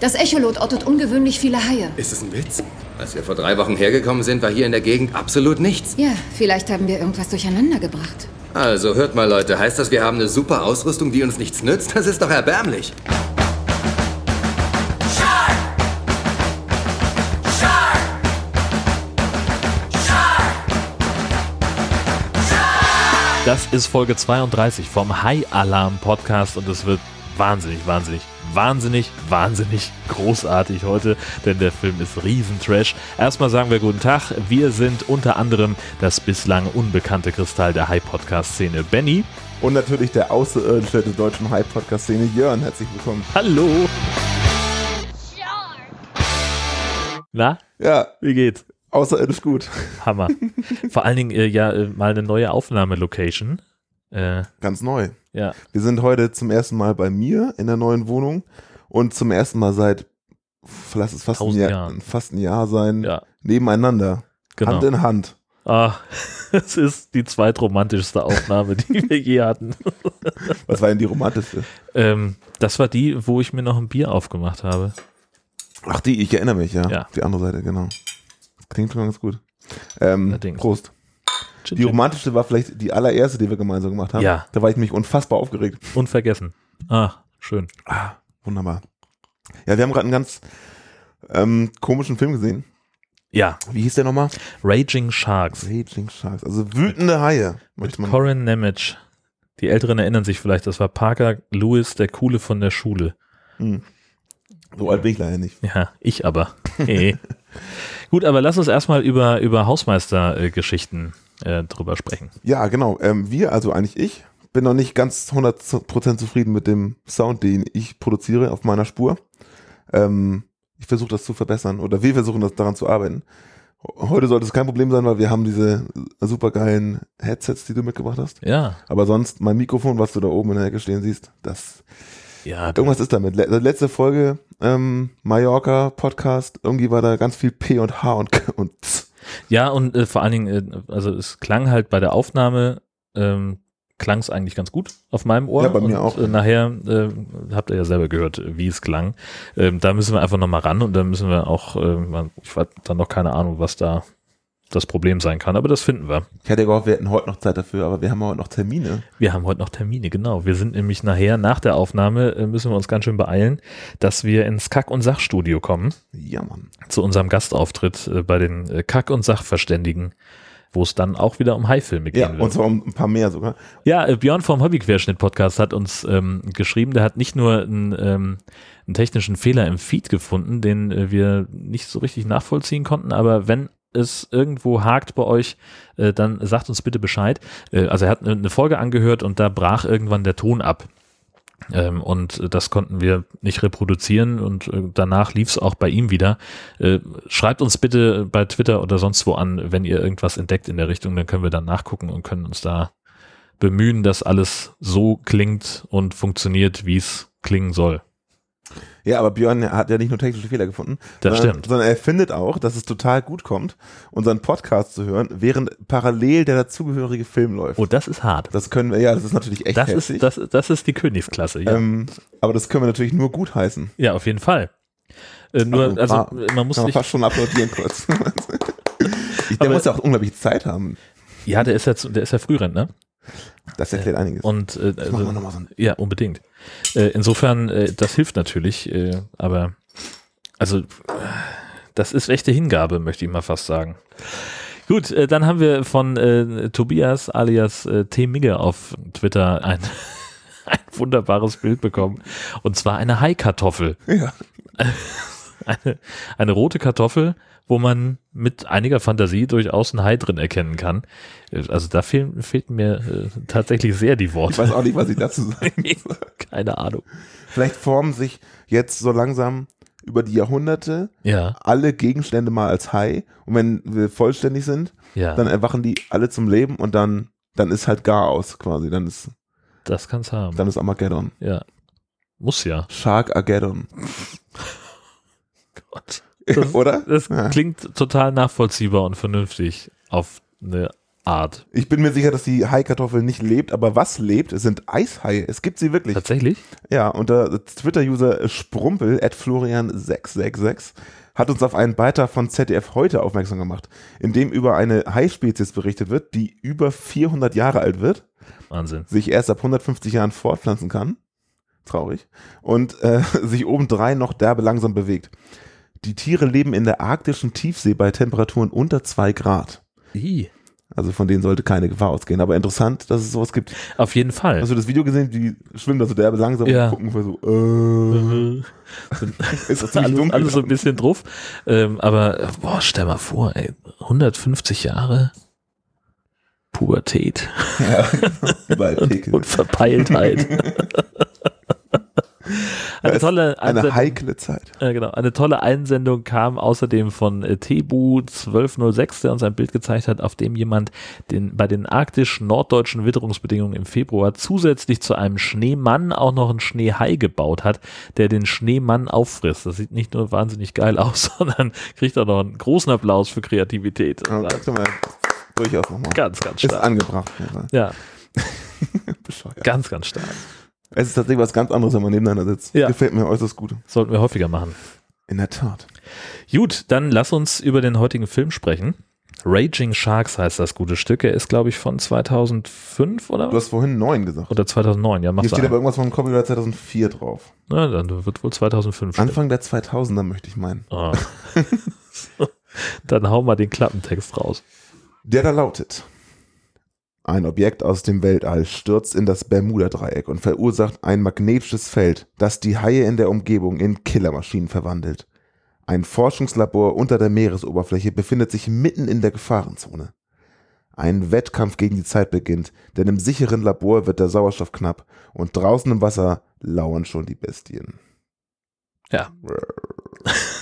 Das Echolot ortet ungewöhnlich viele Haie. Ist es ein Witz? Als wir vor drei Wochen hergekommen sind, war hier in der Gegend absolut nichts. Ja, vielleicht haben wir irgendwas durcheinander gebracht. Also hört mal, Leute, heißt das, wir haben eine super Ausrüstung, die uns nichts nützt? Das ist doch erbärmlich. Das ist Folge 32 vom High Alarm Podcast und es wird wahnsinnig, wahnsinnig, wahnsinnig, wahnsinnig großartig heute, denn der Film ist Riesentrash. Erstmal sagen wir guten Tag. Wir sind unter anderem das bislang unbekannte Kristall der High Podcast Szene Benny. Und natürlich der Außerirdische der deutschen High Podcast Szene Jörn. Herzlich willkommen. Hallo. Na, Ja, wie geht's? außerirdisch gut. Hammer. Vor allen Dingen äh, ja äh, mal eine neue Aufnahmelocation. Äh, Ganz neu. Ja, Wir sind heute zum ersten Mal bei mir in der neuen Wohnung und zum ersten Mal seit, lass es fast ein Jahr, Jahren. fast ein Jahr sein, ja, nebeneinander. genau. Hand in Hand. Ah, es ist die zweitromantischste Aufnahme, die wir je hatten. Was war denn die romantischste? Ähm, das war die, wo ich mir noch ein Bier aufgemacht habe. Ach, die, ich erinnere mich, ja. Ja. Die andere Seite, genau. Klingt schon ganz gut. Ähm. Prost. Die chin. romantischste war vielleicht die allererste, die wir gemeinsam gemacht haben. Ja. Da war ich mich unfassbar aufgeregt. Unvergessen. Ah, schön. Ah, wunderbar. Ja, wir haben gerade einen ganz ähm, komischen Film gesehen. Ja, Wie hieß der nochmal? Raging Sharks. Raging Sharks. Also wütende Haie, möchte man. Corin Nemec. Die Älteren erinnern sich vielleicht, das war Parker Lewis, der Coole von der Schule. Hm. So alt bin ich leider nicht. Ja, ich aber. Hey. Gut, aber lass uns erstmal über, über Hausmeister-Geschichten äh, drüber sprechen. Ja, genau. Ähm, wir, also eigentlich ich, bin noch nicht ganz 100% zufrieden mit dem Sound, den ich produziere auf meiner Spur. Ähm, ich versuche das zu verbessern oder wir versuchen das daran zu arbeiten. Heute sollte es kein Problem sein, weil wir haben diese supergeilen Headsets, die du mitgebracht hast. Ja, Aber sonst mein Mikrofon, was du da oben in der Ecke stehen siehst, das ja, irgendwas ist damit. Le letzte Folge ähm, Mallorca Podcast, irgendwie war da ganz viel P und H und und Z. Ja, und äh, vor allen Dingen, äh, also es klang halt bei der Aufnahme, ähm, klang es eigentlich ganz gut auf meinem Ohr. Ja, bei mir und, auch. Äh, nachher äh, habt ihr ja selber gehört, wie es klang. Ähm, da müssen wir einfach nochmal ran und da müssen wir auch, äh, ich habe dann noch keine Ahnung, was da das Problem sein kann, aber das finden wir. Ich hatte gehofft, wir hätten heute noch Zeit dafür, aber wir haben heute noch Termine. Wir haben heute noch Termine, genau. Wir sind nämlich nachher, nach der Aufnahme, äh, müssen wir uns ganz schön beeilen, dass wir ins Kack- und Sachstudio kommen. Ja, Mann. zu unserem Gastauftritt äh, bei den äh, Kack- und Sachverständigen, wo es dann auch wieder um Haifilme Ja, gehen und wird. zwar um ein paar mehr sogar. Ja, äh, Björn vom Hobbyquerschnitt-Podcast hat uns ähm, geschrieben, der hat nicht nur einen, ähm, einen technischen Fehler im Feed gefunden, den äh, wir nicht so richtig nachvollziehen konnten, aber wenn es irgendwo hakt bei euch, äh, dann sagt uns bitte Bescheid. Äh, also er hat eine- eine Folge angehört und da brach irgendwann der Ton ab. Ähm, und das konnten wir nicht reproduzieren und äh, danach lief es auch bei ihm wieder. Äh, schreibt uns bitte bei Twitter oder sonst wo an, wenn ihr irgendwas entdeckt in der Richtung, dann können wir dann nachgucken und können uns da bemühen, dass alles so klingt und funktioniert, wie es klingen soll. Ja, aber Björn hat ja nicht nur technische Fehler gefunden, Das sondern, stimmt. sondern er findet auch, dass es total gut kommt, unseren Podcast zu hören, während parallel der dazugehörige Film läuft. Oh, das ist hart. Das können wir, ja, das ist natürlich echt Das heftig. ist, das, das ist die Königsklasse, ja. ähm, aber das können wir natürlich nur gut heißen. ja, auf jeden Fall. Äh, nur, Also, also, ah, man muss Kann man fast schon applaudieren kurz. der Aber- muss ja auch unglaublich Zeit haben. ja, der ist ja, der ist ja Frührentner. Das erklärt einiges. Und äh, das machen wir nochmal so ein Ja, unbedingt. Äh, insofern, äh, das hilft natürlich, äh, aber also das ist echte Hingabe, möchte ich mal fast sagen. Gut, äh, dann haben wir von äh, Tobias alias T. Migge auf Twitter ein, ein wunderbares Bild bekommen. Und zwar eine Haikartoffel. ja. Eine, eine rote Kartoffel, wo man mit einiger Fantasie durchaus ein Hai drin erkennen kann. Äh, Also da fehlen, fehlten mir äh, tatsächlich sehr die Worte. Ich weiß auch nicht, was ich dazu sagen Keine Ahnung. Vielleicht formen sich jetzt so langsam über die Jahrhunderte Ja, alle Gegenstände mal als Hai. Und wenn wir vollständig sind, ja. dann erwachen die alle zum Leben und dann, dann ist halt gar aus quasi. Dann ist, Das kann's haben. dann ist Armageddon. ja. Muss ja. Shark-Armageddon. Gott. Das, Oder? Das Ja. klingt total nachvollziehbar und vernünftig auf eine Art. Ich bin mir sicher, dass die Haikartoffel nicht lebt, aber was lebt, sind Eishaie. Es gibt sie wirklich. Tatsächlich? Ja, und der Twitter-User Sprumpel, at Florian666, hat uns auf einen Beitrag von ZDF heute aufmerksam gemacht, in dem über eine Haispezies berichtet wird, die über 400 Jahre alt wird, Wahnsinn. sich erst ab 150 Jahren fortpflanzen kann. Traurig. Und äh, sich obendrein noch derbe langsam bewegt. Die Tiere leben in der arktischen Tiefsee bei Temperaturen unter zwei Grad. I. Also von denen sollte keine Gefahr ausgehen. Aber interessant, dass es sowas gibt. Auf jeden Fall. Hast du das Video gesehen? Die schwimmen da so derbe langsam Ja. und gucken für so, äh, ist das ziemlich alles, dunkel. alles so ein bisschen drauf. Ähm, aber, boah, stell mal vor, ey, 150 Jahre Pubertät Überall Pickel. und Verpeiltheit. eine ist tolle Eine Einsendung, heikle Zeit. äh, genau, eine tolle Einsendung kam außerdem von äh, Tebu 1206, der uns ein Bild gezeigt hat, auf dem jemand den, bei den arktisch-norddeutschen Witterungsbedingungen im Februar zusätzlich zu einem Schneemann auch noch einen Schneehai gebaut hat, der den Schneemann auffrisst. Das sieht nicht nur wahnsinnig geil aus, sondern kriegt auch noch einen großen Applaus für Kreativität. Ja, wir durchaus nochmal. Ganz, ganz Ist stark. angebracht. Ja. Ja, Bescheuert. ganz, ganz stark. Es ist tatsächlich was ganz anderes, wenn man nebeneinander sitzt. Ja. Gefällt mir äußerst gut. Sollten wir häufiger machen. In der Tat. Gut, dann lass uns über den heutigen Film sprechen. Raging Sharks heißt das gute Stück. Er ist, glaube ich, von 2005 oder Du hast vorhin neun gesagt. Oder 2009, ja, mach Hier steht aber irgendwas von Copyright 2004 drauf. Na, dann wird wohl 2005 stehen. Anfang der 2000er möchte ich meinen. Ah. dann hau mal den Klappentext raus. Der da lautet. Ein Objekt aus dem Weltall stürzt in das Bermuda-Dreieck und verursacht ein magnetisches Feld, das die Haie in der Umgebung in Killermaschinen verwandelt. Ein Forschungslabor unter der Meeresoberfläche befindet sich mitten in der Gefahrenzone. Ein Wettkampf gegen die Zeit beginnt, denn im sicheren Labor wird der Sauerstoff knapp und draußen im Wasser lauern schon die Bestien. Ja.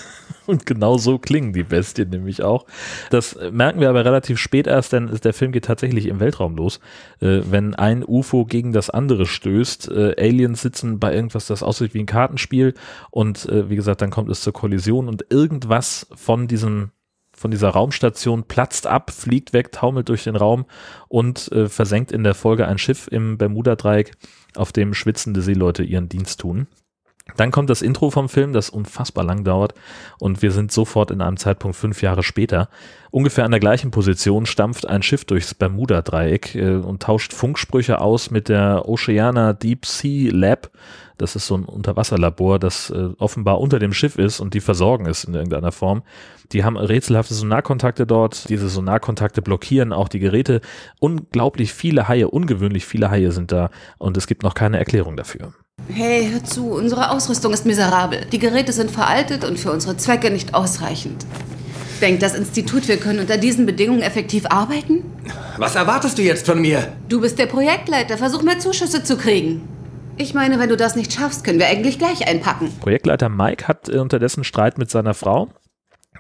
Und genau so klingen die Bestien nämlich auch. Das merken wir aber relativ spät erst, denn der Film geht tatsächlich im Weltraum los. Äh, wenn ein UFO gegen das andere stößt, äh, Aliens sitzen bei irgendwas, das aussieht wie ein Kartenspiel und äh, wie gesagt, dann kommt es zur Kollision und irgendwas von diesem von dieser Raumstation platzt ab, fliegt weg, taumelt durch den Raum und äh, versenkt in der Folge ein Schiff im Bermuda-Dreieck, auf dem schwitzende Seeleute ihren Dienst tun. Dann kommt das Intro vom Film, das unfassbar lang dauert und wir sind sofort in einem Zeitpunkt fünf Jahre später. Ungefähr an der gleichen Position stampft ein Schiff durchs Bermuda-Dreieck äh, und tauscht Funksprüche aus mit der Oceana Deep Sea Lab. Das ist so ein Unterwasserlabor, das äh, offenbar unter dem Schiff ist und die versorgen es in irgendeiner Form. Die haben rätselhafte Sonarkontakte dort. Diese Sonarkontakte blockieren auch die Geräte. Unglaublich viele Haie, ungewöhnlich viele Haie sind da und es gibt noch keine Erklärung dafür. Hey, hör zu, unsere Ausrüstung ist miserabel. Die Geräte sind veraltet und für unsere Zwecke nicht ausreichend. Denkt das Institut, wir können unter diesen Bedingungen effektiv arbeiten? Was erwartest du jetzt von mir? Du bist der Projektleiter, versuch mehr Zuschüsse zu kriegen. Ich meine, wenn du das nicht schaffst, können wir eigentlich gleich einpacken. Projektleiter Mike hat äh, unterdessen Streit mit seiner Frau.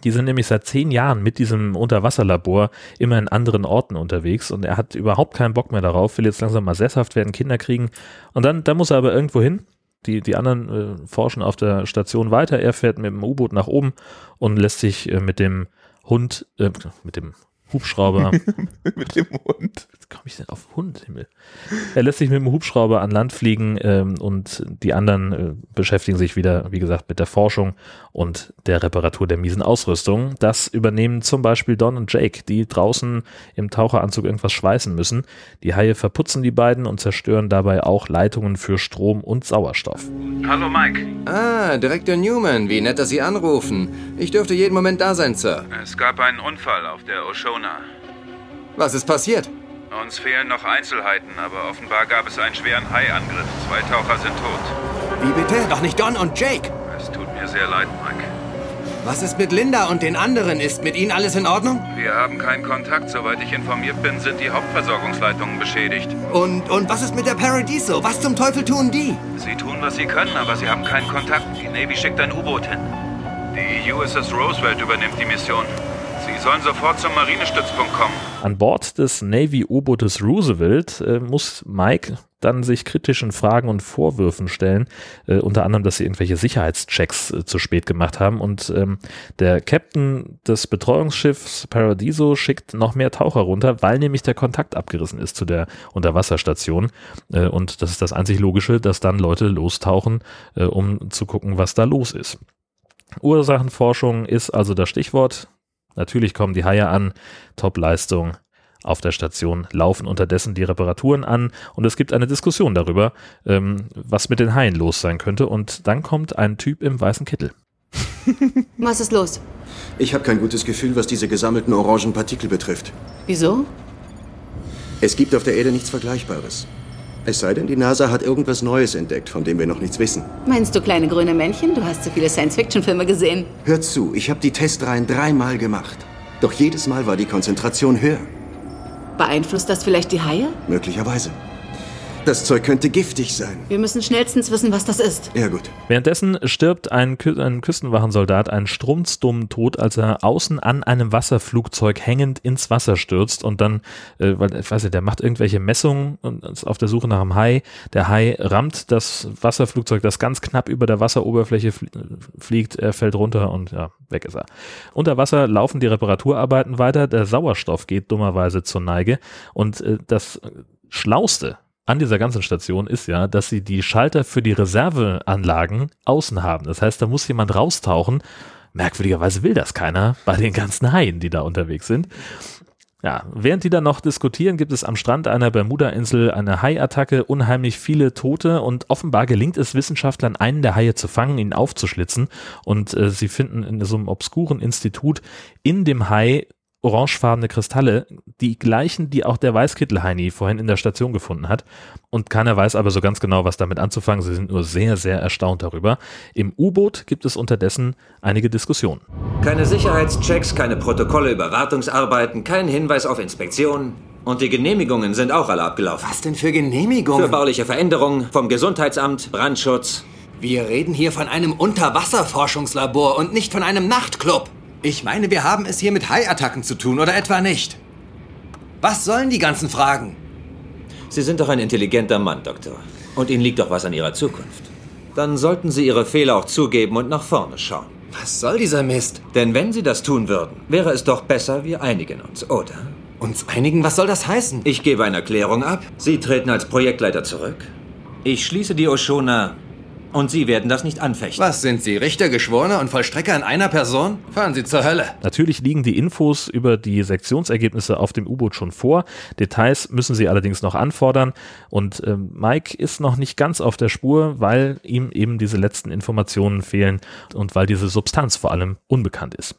Die sind nämlich seit zehn Jahren mit diesem Unterwasserlabor immer in anderen Orten unterwegs und er hat überhaupt keinen Bock mehr darauf, will jetzt langsam mal sesshaft werden, Kinder kriegen und dann, dann muss er aber irgendwo hin. Die, die anderen äh, forschen auf der Station weiter. Er fährt mit dem U-Boot nach oben und lässt sich äh, mit dem Hund, äh, mit dem Hubschrauber Mit dem Hund. Jetzt komme ich denn auf Hund, Himmel. Er lässt sich mit dem Hubschrauber an Land fliegen ähm, und die anderen äh, beschäftigen sich wieder, wie gesagt, mit der Forschung und der Reparatur der miesen Ausrüstung. Das übernehmen zum Beispiel Don und Jake, die draußen im Taucheranzug irgendwas schweißen müssen. Die Haie verputzen die beiden und zerstören dabei auch Leitungen für Strom und Sauerstoff. Hallo Mike. Ah, Direktor Newman, wie nett, dass Sie anrufen. Ich dürfte jeden Moment da sein, Sir. Es gab einen Unfall auf der Oshona. Was ist passiert? Uns fehlen noch Einzelheiten, aber offenbar gab es einen schweren Haiangriff. Zwei Taucher sind tot. Wie bitte? Doch nicht Don und Jake. Es tut mir sehr leid, Mike. Was ist mit Linda und den anderen? Ist mit ihnen alles in Ordnung? Wir haben keinen Kontakt. Soweit ich informiert bin, sind die Hauptversorgungsleitungen beschädigt. Und, und was ist mit der Paradiso? Was zum Teufel tun die? Sie tun, was sie können, aber sie haben keinen Kontakt. Die Navy schickt ein U-Boot hin. Die USS Roosevelt übernimmt die Mission. Sie sollen sofort zum Marinestützpunkt kommen. An Bord des Navy-U-Bootes Roosevelt äh, muss Mike dann sich kritischen Fragen und Vorwürfen stellen, äh, unter anderem, dass sie irgendwelche Sicherheitschecks äh, zu spät gemacht haben. Und ähm, der Captain des Betreuungsschiffs Paradiso schickt noch mehr Taucher runter, weil nämlich der Kontakt abgerissen ist zu der Unterwasserstation. Äh, und das ist das einzig Logische, dass dann Leute lostauchen, äh, um zu gucken, was da los ist. Ursachenforschung ist also das Stichwort. Natürlich kommen die Haie an, Top-Leistung auf der Station, laufen unterdessen die Reparaturen an und es gibt eine Diskussion darüber, ähm, was mit den Haien los sein könnte. Und dann kommt ein Typ im weißen Kittel. Was ist los? Ich habe kein gutes Gefühl, was diese gesammelten orangen Partikel betrifft. Wieso? Es gibt auf der Erde nichts Vergleichbares. Es sei denn, die NASA hat irgendwas Neues entdeckt, von dem wir noch nichts wissen. Meinst du kleine grüne Männchen? Du hast so viele Science-Fiction-Filme gesehen. Hört zu, ich habe die Testreihen dreimal gemacht. Doch jedes Mal war die Konzentration höher. Beeinflusst das vielleicht die Haie? Möglicherweise. Das Zeug könnte giftig sein. Wir müssen schnellstens wissen, was das ist. Ja gut. Währenddessen stirbt ein, Kü ein Küstenwachensoldat einen strunzdummen Tod, als er außen an einem Wasserflugzeug hängend ins Wasser stürzt und dann, äh, weil ich weiß nicht, der macht irgendwelche Messungen und ist auf der Suche nach einem Hai. Der Hai rammt das Wasserflugzeug, das ganz knapp über der Wasseroberfläche flie fliegt, er fällt runter und ja, weg ist er. Unter Wasser laufen die Reparaturarbeiten weiter, der Sauerstoff geht dummerweise zur Neige und äh, das Schlauste an dieser ganzen Station ist ja, dass sie die Schalter für die Reserveanlagen außen haben. Das heißt, da muss jemand raustauchen. Merkwürdigerweise will das keiner bei den ganzen Haien, die da unterwegs sind. Ja, während die dann noch diskutieren, gibt es am Strand einer Bermuda-Insel eine Haiattacke, unheimlich viele Tote und offenbar gelingt es Wissenschaftlern, einen der Haie zu fangen, ihn aufzuschlitzen und äh, sie finden in so einem obskuren Institut in dem Hai orangefarbene Kristalle, die gleichen, die auch der Weißkittelheini vorhin in der Station gefunden hat. Und keiner weiß aber so ganz genau, was damit anzufangen. Sie sind nur sehr, sehr erstaunt darüber. Im U-Boot gibt es unterdessen einige Diskussionen. Keine Sicherheitschecks, keine Protokolle über Wartungsarbeiten, kein Hinweis auf Inspektionen. Und die Genehmigungen sind auch alle abgelaufen. Was denn für Genehmigungen? Für bauliche Veränderungen, vom Gesundheitsamt, Brandschutz. Wir reden hier von einem Unterwasserforschungslabor und nicht von einem Nachtclub. Ich meine, wir haben es hier mit Haiattacken zu tun, oder etwa nicht? Was sollen die ganzen Fragen? Sie sind doch ein intelligenter Mann, Doktor. Und Ihnen liegt doch was an Ihrer Zukunft. Dann sollten Sie Ihre Fehler auch zugeben und nach vorne schauen. Was soll dieser Mist? Denn wenn Sie das tun würden, wäre es doch besser, wir einigen uns, oder? Uns einigen? Was soll das heißen? Ich gebe eine Erklärung ab. Sie treten als Projektleiter zurück. Ich schließe die Oshona und Sie werden das nicht anfechten. Was sind Sie, Richter, Geschworener und Vollstrecker in einer Person? Fahren Sie zur Hölle. Natürlich liegen die Infos über die Sektionsergebnisse auf dem U-Boot schon vor. Details müssen Sie allerdings noch anfordern. Und äh, Mike ist noch nicht ganz auf der Spur, weil ihm eben diese letzten Informationen fehlen und weil diese Substanz vor allem unbekannt ist.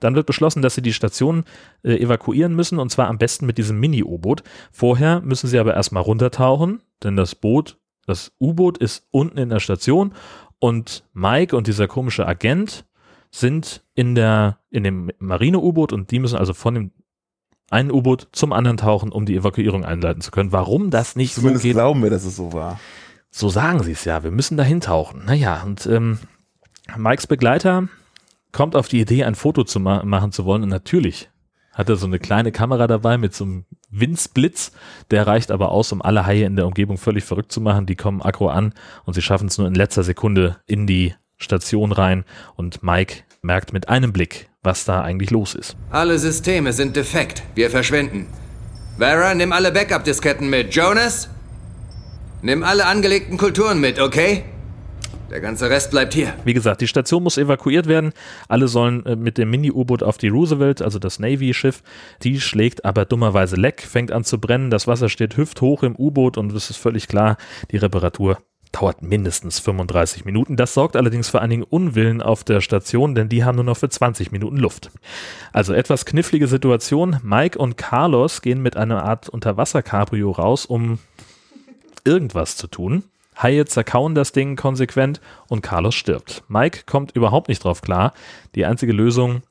Dann wird beschlossen, dass sie die Station äh, evakuieren müssen und zwar am besten mit diesem Mini-U-Boot. Vorher müssen sie aber erstmal runtertauchen, denn das Boot, das U-Boot ist unten in der Station und Mike und dieser komische Agent sind in der in dem Marine-U-Boot und die müssen also von dem einen U-Boot zum anderen tauchen, um die Evakuierung einleiten zu können. Warum das nicht Zumindest so geht, glauben wir, dass es so war. so sagen sie es ja. Wir müssen dahin tauchen. Naja, und ähm, Mikes Begleiter kommt auf die Idee, ein Foto zu ma machen zu wollen. Und natürlich hat er so eine kleine Kamera dabei mit so einem Winzblitz. Der reicht aber aus, um alle Haie in der Umgebung völlig verrückt zu machen. Die kommen aggro an und sie schaffen es nur in letzter Sekunde in die Station rein. Und Mike merkt mit einem Blick, was da eigentlich los ist. Alle Systeme sind defekt. Wir verschwinden. Vera, nimm alle Backup-Disketten mit. Jonas? Nimm alle angelegten Kulturen mit, okay? Der ganze Rest bleibt hier. Wie gesagt, die Station muss evakuiert werden. Alle sollen äh, mit dem Mini-U-Boot auf die Roosevelt, also das Navy-Schiff. Die schlägt aber dummerweise leck, fängt an zu brennen. Das Wasser steht hüfthoch im U-Boot und es ist völlig klar, die Reparatur dauert mindestens 35 Minuten. Das sorgt allerdings für einigen Unwillen auf der Station, denn die haben nur noch für 20 Minuten Luft. Also etwas knifflige Situation. Mike und Carlos gehen mit einer Art Unterwasser-Cabrio raus, um irgendwas zu tun. Haie zerkauen das Ding konsequent und Carlos stirbt. Mike kommt überhaupt nicht drauf klar. Die einzige Lösung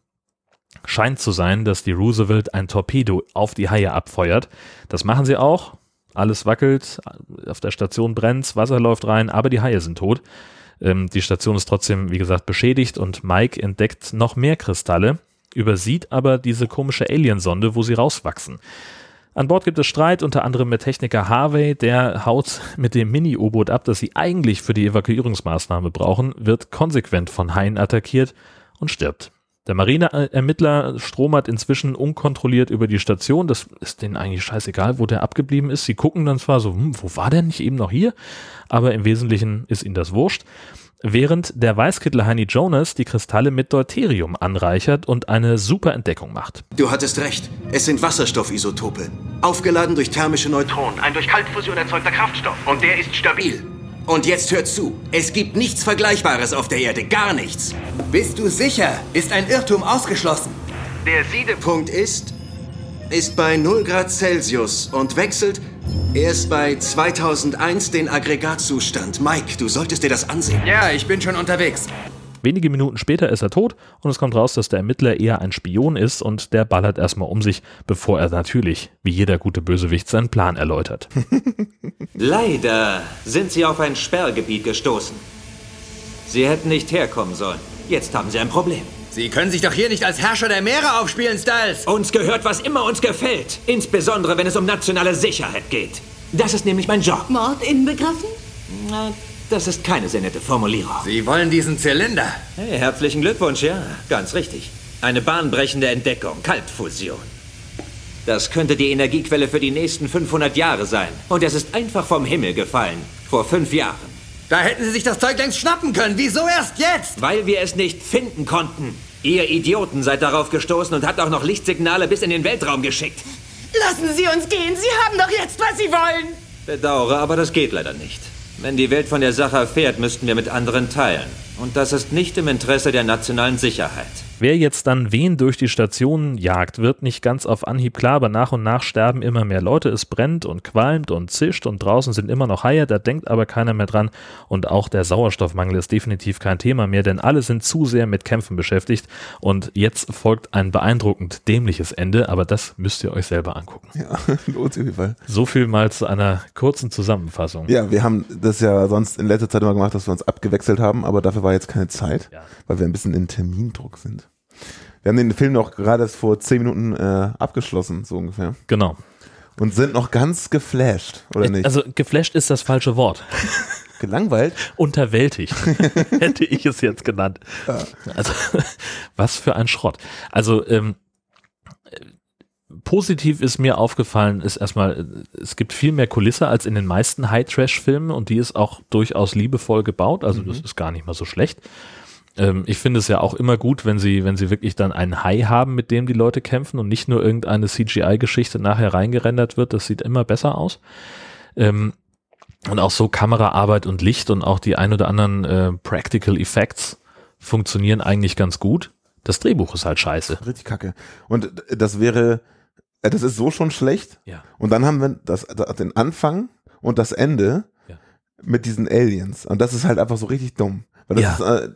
scheint zu sein, dass die Roosevelt ein Torpedo auf die Haie abfeuert. Das machen sie auch. Alles wackelt, auf der Station brennt, Wasser läuft rein, aber die Haie sind tot. Ähm, die Station ist trotzdem, wie gesagt, beschädigt und Mike entdeckt noch mehr Kristalle übersieht aber diese komische Aliensonde, wo sie rauswachsen. An Bord gibt es Streit, unter anderem mit Techniker Harvey, der haut mit dem Mini-U-Boot ab, das sie eigentlich für die Evakuierungsmaßnahme brauchen, wird konsequent von Haien attackiert und stirbt. Der Marineermittler stromert inzwischen unkontrolliert über die Station. Das ist denen eigentlich scheißegal, wo der abgeblieben ist. Sie gucken dann zwar so, hm, wo war der nicht eben noch hier? Aber im Wesentlichen ist ihnen das wurscht während der Weißkittel Heini Jonas die Kristalle mit Deuterium anreichert und eine super Entdeckung macht. Du hattest recht. Es sind Wasserstoffisotope. Aufgeladen durch thermische Neutronen. Ein durch Kaltfusion erzeugter Kraftstoff. Und der ist stabil. Und jetzt hört zu. Es gibt nichts Vergleichbares auf der Erde. Gar nichts. Bist du sicher? Ist ein Irrtum ausgeschlossen? Der Siedepunkt ist, ist bei 0 Grad Celsius und wechselt erst bei 2001 den Aggregatzustand. Mike, du solltest dir das ansehen. Ja, ich bin schon unterwegs. Wenige Minuten später ist er tot und es kommt raus, dass der Ermittler eher ein Spion ist und der ballert erstmal um sich, bevor er natürlich, wie jeder gute Bösewicht, seinen Plan erläutert. Leider sind Sie auf ein Sperrgebiet gestoßen. Sie hätten nicht herkommen sollen. Jetzt haben Sie ein Problem. Sie können sich doch hier nicht als Herrscher der Meere aufspielen, Styles. Uns gehört, was immer uns gefällt. Insbesondere, wenn es um nationale Sicherheit geht. Das ist nämlich mein Job. Mord inbegriffen? Na, das ist keine sehr nette Formulierung. Sie wollen diesen Zylinder. Hey, herzlichen Glückwunsch, ja. Ganz richtig. Eine bahnbrechende Entdeckung. Kaltfusion. Das könnte die Energiequelle für die nächsten 500 Jahre sein. Und es ist einfach vom Himmel gefallen. Vor fünf Jahren. Da hätten Sie sich das Zeug längst schnappen können. Wieso erst jetzt? Weil wir es nicht finden konnten. Ihr Idioten seid darauf gestoßen und habt auch noch Lichtsignale bis in den Weltraum geschickt. Lassen Sie uns gehen. Sie haben doch jetzt, was Sie wollen. Bedauere, aber das geht leider nicht. Wenn die Welt von der Sache erfährt, müssten wir mit anderen teilen. Und das ist nicht im Interesse der nationalen Sicherheit. Wer jetzt dann wen durch die Station jagt, wird nicht ganz auf Anhieb klar, aber nach und nach sterben immer mehr Leute. Es brennt und qualmt und zischt und draußen sind immer noch Haie, da denkt aber keiner mehr dran. Und auch der Sauerstoffmangel ist definitiv kein Thema mehr, denn alle sind zu sehr mit Kämpfen beschäftigt. Und jetzt folgt ein beeindruckend dämliches Ende, aber das müsst ihr euch selber angucken. Ja, lohnt sich auf jeden Fall. So viel mal zu einer kurzen Zusammenfassung. Ja, wir haben das ja sonst in letzter Zeit immer gemacht, dass wir uns abgewechselt haben, aber dafür war jetzt keine Zeit, ja. weil wir ein bisschen in Termindruck sind. Wir haben den Film noch gerade vor zehn Minuten äh, abgeschlossen, so ungefähr. Genau. Und sind noch ganz geflasht, oder nicht? Also geflasht ist das falsche Wort. Gelangweilt? Unterwältigt, hätte ich es jetzt genannt. Ja. Also, was für ein Schrott. Also, ähm, positiv ist mir aufgefallen, ist erstmal, es gibt viel mehr Kulisse als in den meisten High-Trash-Filmen und die ist auch durchaus liebevoll gebaut, also mhm. das ist gar nicht mal so schlecht. Ähm, ich finde es ja auch immer gut, wenn sie, wenn sie wirklich dann einen Hai haben, mit dem die Leute kämpfen und nicht nur irgendeine CGI-Geschichte nachher reingerendert wird. Das sieht immer besser aus. Ähm, und auch so Kameraarbeit und Licht und auch die ein oder anderen äh, Practical Effects funktionieren eigentlich ganz gut. Das Drehbuch ist halt scheiße. Richtig kacke. Und das wäre, äh, das ist so schon schlecht. Ja. Und dann haben wir das, den Anfang und das Ende ja. mit diesen Aliens. Und das ist halt einfach so richtig dumm. Weil das ja. ist, äh,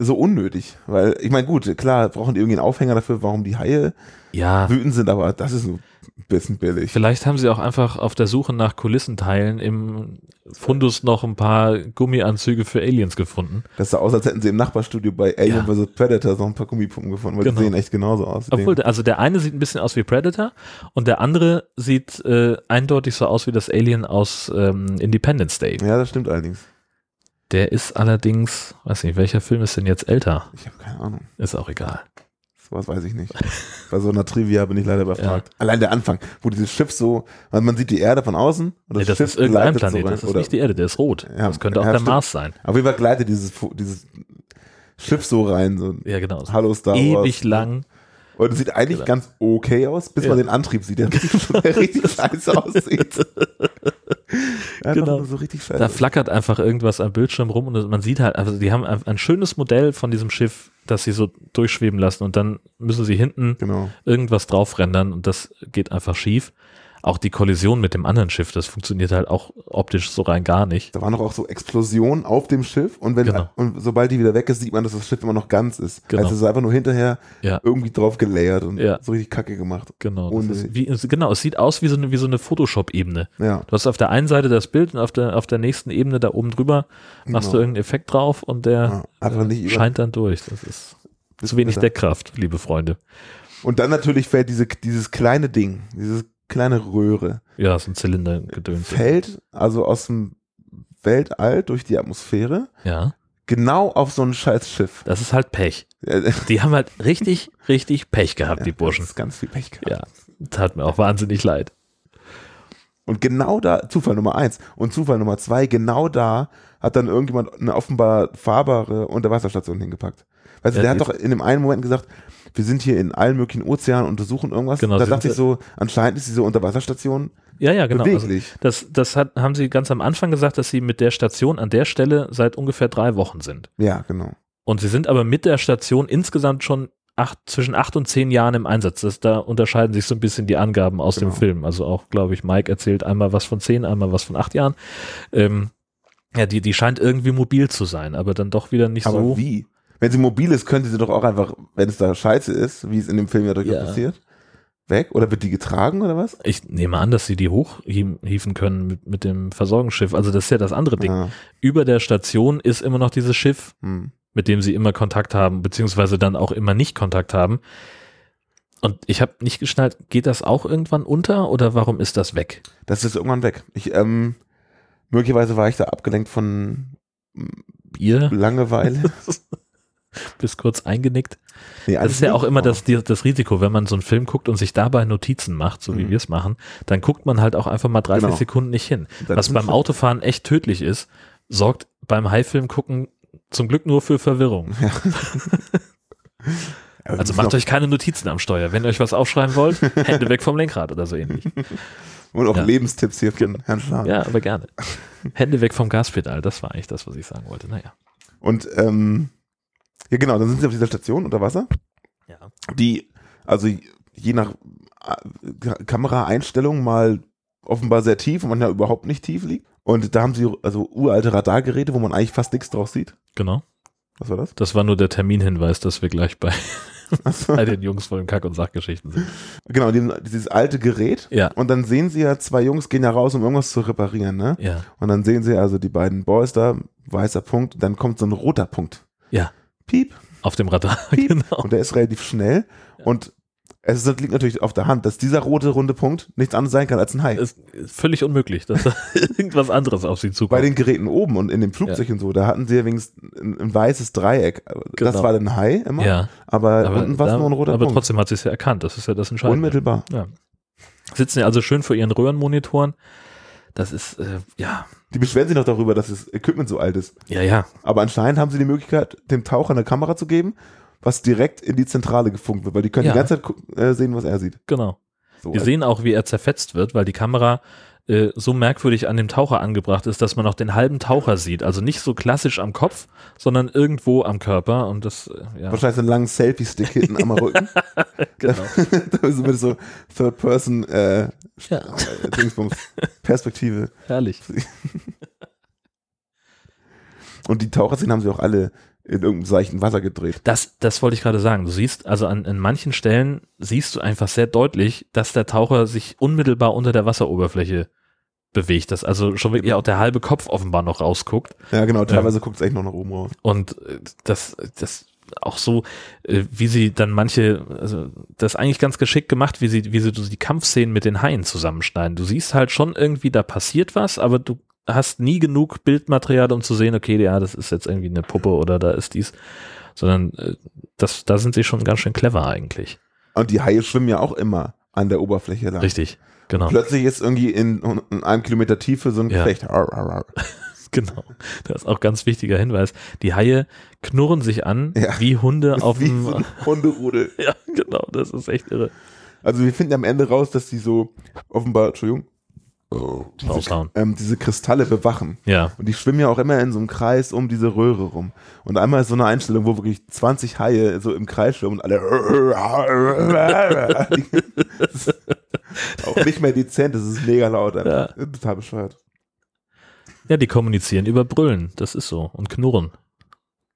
so unnötig. Weil, ich meine, gut, klar, brauchen die irgendwie einen Aufhänger dafür, warum die Haie ja. wütend sind, aber das ist ein bisschen billig. Vielleicht haben sie auch einfach auf der Suche nach Kulissenteilen im Fundus noch ein paar Gummianzüge für Aliens gefunden. Das sah aus, als hätten sie im Nachbarstudio bei Alien ja. vs. Predator noch ein paar Gummipumpen gefunden, weil genau. die sehen echt genauso aus. Obwohl, also der eine sieht ein bisschen aus wie Predator und der andere sieht äh, eindeutig so aus wie das Alien aus ähm, Independence Day. Ja, das stimmt allerdings. Der ist allerdings, weiß nicht, welcher Film ist denn jetzt älter? Ich habe keine Ahnung. Ist auch egal. Was weiß ich nicht. Bei so einer Trivia bin ich leider überfragt. Ja. Allein der Anfang, wo dieses Schiff so, man sieht die Erde von außen und das, ja, das Schiff ist irgendein Planet, so rein, das ist nicht die Erde, der ist rot. Ja, das könnte auch der stimmt. Mars sein. Auf jeden Fall gleitet dieses, dieses Schiff so rein. So ja, genau. Hallo Star Wars. Ewig lang. Und es sieht eigentlich genau. ganz okay aus, bis man den Antrieb sieht, der richtig, richtig scheiße aussieht. genau. So richtig scheiße. Da flackert einfach irgendwas am Bildschirm rum und man sieht halt, also die haben ein, ein schönes Modell von diesem Schiff, das sie so durchschweben lassen und dann müssen sie hinten genau. irgendwas drauf rendern und das geht einfach schief auch die Kollision mit dem anderen Schiff, das funktioniert halt auch optisch so rein gar nicht. Da waren doch auch so Explosionen auf dem Schiff und wenn genau. und sobald die wieder weg ist, sieht man, dass das Schiff immer noch ganz ist. Genau. Also es ist einfach nur hinterher ja. irgendwie drauf gelayert und ja. so richtig kacke gemacht. Genau. Wie, genau, es sieht aus wie so eine, wie so eine Photoshop-Ebene. Ja. Du hast auf der einen Seite das Bild und auf der, auf der nächsten Ebene da oben drüber machst genau. du irgendeinen Effekt drauf und der äh, scheint dann durch. Das ist Zu wenig. Deckkraft, liebe Freunde. Und dann natürlich fällt diese, dieses kleine Ding, dieses kleine Röhre, Ja, so ein Zylindergedöns. fällt also aus dem Weltall durch die Atmosphäre Ja, genau auf so ein scheiß Schiff. das ist halt Pech. Ja, Die haben halt richtig, richtig Pech gehabt, die Burschen. Das ist ganz viel Pech gehabt. Ja, tat mir auch wahnsinnig leid. Und genau da, Zufall Nummer eins und Zufall Nummer zwei, genau da hat dann irgendjemand eine offenbar fahrbare Unterwasserstation hingepackt. Weißt du, Ja, der hat doch in dem einen Moment gesagt, wir sind hier in allen möglichen Ozeanen, untersuchen irgendwas. Genau, da dachte ich so, anscheinend ist diese Unterwasserstation Ja, ja, genau. Also, das das hat, haben sie ganz am Anfang gesagt, dass sie mit der Station an der Stelle seit ungefähr drei Wochen sind. ja, genau. Und sie sind aber mit der Station insgesamt schon acht, zwischen acht und zehn Jahren im Einsatz. Das, da unterscheiden sich so ein bisschen die Angaben aus Genau. dem Film. Also auch, glaube ich, Mike erzählt einmal was von zehn, einmal was von acht Jahren. Ähm, ja, die, die scheint irgendwie mobil zu sein, aber dann doch wieder nicht Aber so. wie? Wenn sie mobil ist, könnte sie doch auch einfach, wenn es da scheiße ist, wie es in dem Film ja durchaus Ja. passiert, weg? Oder wird die getragen oder was? Ich nehme an, dass sie die hochhieven können mit, mit dem Versorgungsschiff. Also das ist ja das andere Ding. Ah, Über der Station ist immer noch dieses Schiff, hm. mit dem sie immer Kontakt haben, beziehungsweise dann auch immer nicht Kontakt haben. Und ich habe nicht geschnallt, geht das auch irgendwann unter oder warum ist das weg? Das ist irgendwann weg. Ich, ähm, möglicherweise war ich da abgelenkt von Bier? Langeweile. Bist kurz eingenickt. Nee, Das ist ja auch immer das, die- das Risiko, wenn man so einen Film guckt und sich dabei Notizen macht, so wie Mhm. wir es machen, dann guckt man halt auch einfach mal 30 Genau. Sekunden nicht hin. Was beim es- Autofahren echt tödlich ist, sorgt beim Haifilm gucken zum Glück nur für Verwirrung. Ja. Also macht euch keine Notizen am Steuer. Wenn ihr euch was aufschreiben wollt, Hände weg vom Lenkrad oder so ähnlich. und auch Ja. Lebenstipps hier von Herrn Schlag. Ja, aber gerne. Hände weg vom Gaspedal, das war eigentlich das, was ich sagen wollte. Naja. Und ähm, ja genau, dann sind sie auf dieser Station unter Wasser, Ja. die also je nach äh, Kameraeinstellung mal offenbar sehr tief und manchmal überhaupt nicht tief liegt. Und da haben sie also uralte Radargeräte, wo man eigentlich fast nichts draus sieht. Genau. Was war das? Das war nur der Terminhinweis, dass wir gleich bei, Achso. bei den Jungs von den Kack- und Sachgeschichten sind. Genau, die, dieses alte Gerät. Ja. Und dann sehen sie ja, zwei Jungs gehen ja raus, um irgendwas zu reparieren, ne? Ja. Und dann sehen sie also die beiden Boys da, weißer Punkt, dann kommt so ein roter Punkt. Ja. Piep, Auf dem Radar. piep. Genau. Und der ist relativ schnell. Und es liegt natürlich auf der Hand, dass dieser rote runde Punkt nichts anderes sein kann als ein Hai. ist völlig unmöglich, dass da irgendwas anderes auf sie zukommt. Bei den Geräten oben und in dem Flugzeug und so, da hatten sie ja wenigstens ein, ein weißes Dreieck. Das Genau. war ein Hai immer, ja, aber, aber, unten war es nur ein roter aber Punkt. trotzdem hat sie es ja erkannt. Das ist ja das Entscheidende. Unmittelbar. Ja. Sitzen ja also schön vor ihren Röhrenmonitoren. Das ist, äh, ja, Die beschweren sich noch darüber, dass das Equipment so alt ist. ja, ja. Aber anscheinend haben sie die Möglichkeit, dem Taucher eine Kamera zu geben, was direkt in die Zentrale gefunkt wird, weil die können Ja. die ganze Zeit äh, sehen, was er sieht. Genau. So, Wir also- sehen auch, wie er zerfetzt wird, weil die Kamera äh, so merkwürdig an dem Taucher angebracht ist, dass man noch den halben Taucher sieht. Also nicht so klassisch am Kopf, sondern irgendwo am Körper. Und das, äh, ja, Wahrscheinlich so einen langen Selfie-Stick hinten am Rücken. genau. da ist mit so Third-Person äh, Ja. äh, Perspektive. Herrlich. Und die Taucherszenen haben sie auch alle in irgendeinem seichten Wasser gedreht. Das, das wollte ich gerade sagen. Du siehst, also an, an manchen Stellen siehst du einfach sehr deutlich, dass der Taucher sich unmittelbar unter der Wasseroberfläche bewegt. Dass also schon wirklich auch der halbe Kopf offenbar noch rausguckt. Ja, genau, teilweise guckt es echt noch nach oben raus. Und äh, das, das auch so, äh, wie sie dann manche, also das ist eigentlich ganz geschickt gemacht, wie sie, wie sie die Kampfszenen mit den Haien zusammenschneiden. Du siehst halt schon irgendwie, da passiert was, aber du hast nie genug Bildmaterial, um zu sehen, okay, ja, das ist jetzt irgendwie eine Puppe oder da ist dies, sondern äh, das, da sind sie schon ganz schön clever eigentlich. Und die Haie schwimmen ja auch immer an der Oberfläche lang. Richtig, genau. Plötzlich ist irgendwie in, in einem Kilometer Tiefe so ein Ja. Gefecht. Arr, arr, arr. Genau. Das ist auch ganz wichtiger Hinweis. Die Haie knurren sich an Ja. wie Hunde auf Wie dem. so Hunderudel. ja, genau, das ist echt irre. Also wir finden am Ende raus, dass die so offenbar, Entschuldigung, diese, Raushauen. ähm, diese Kristalle bewachen. Ja, Und die schwimmen ja auch immer in so einem Kreis um diese Röhre rum. Und einmal ist so eine Einstellung, wo wirklich 20 Haie so im Kreis schwimmen und alle auch nicht mehr dezent, das ist mega laut. Ja. Total bescheuert. Ja, die kommunizieren über Brüllen, das ist so. Und knurren.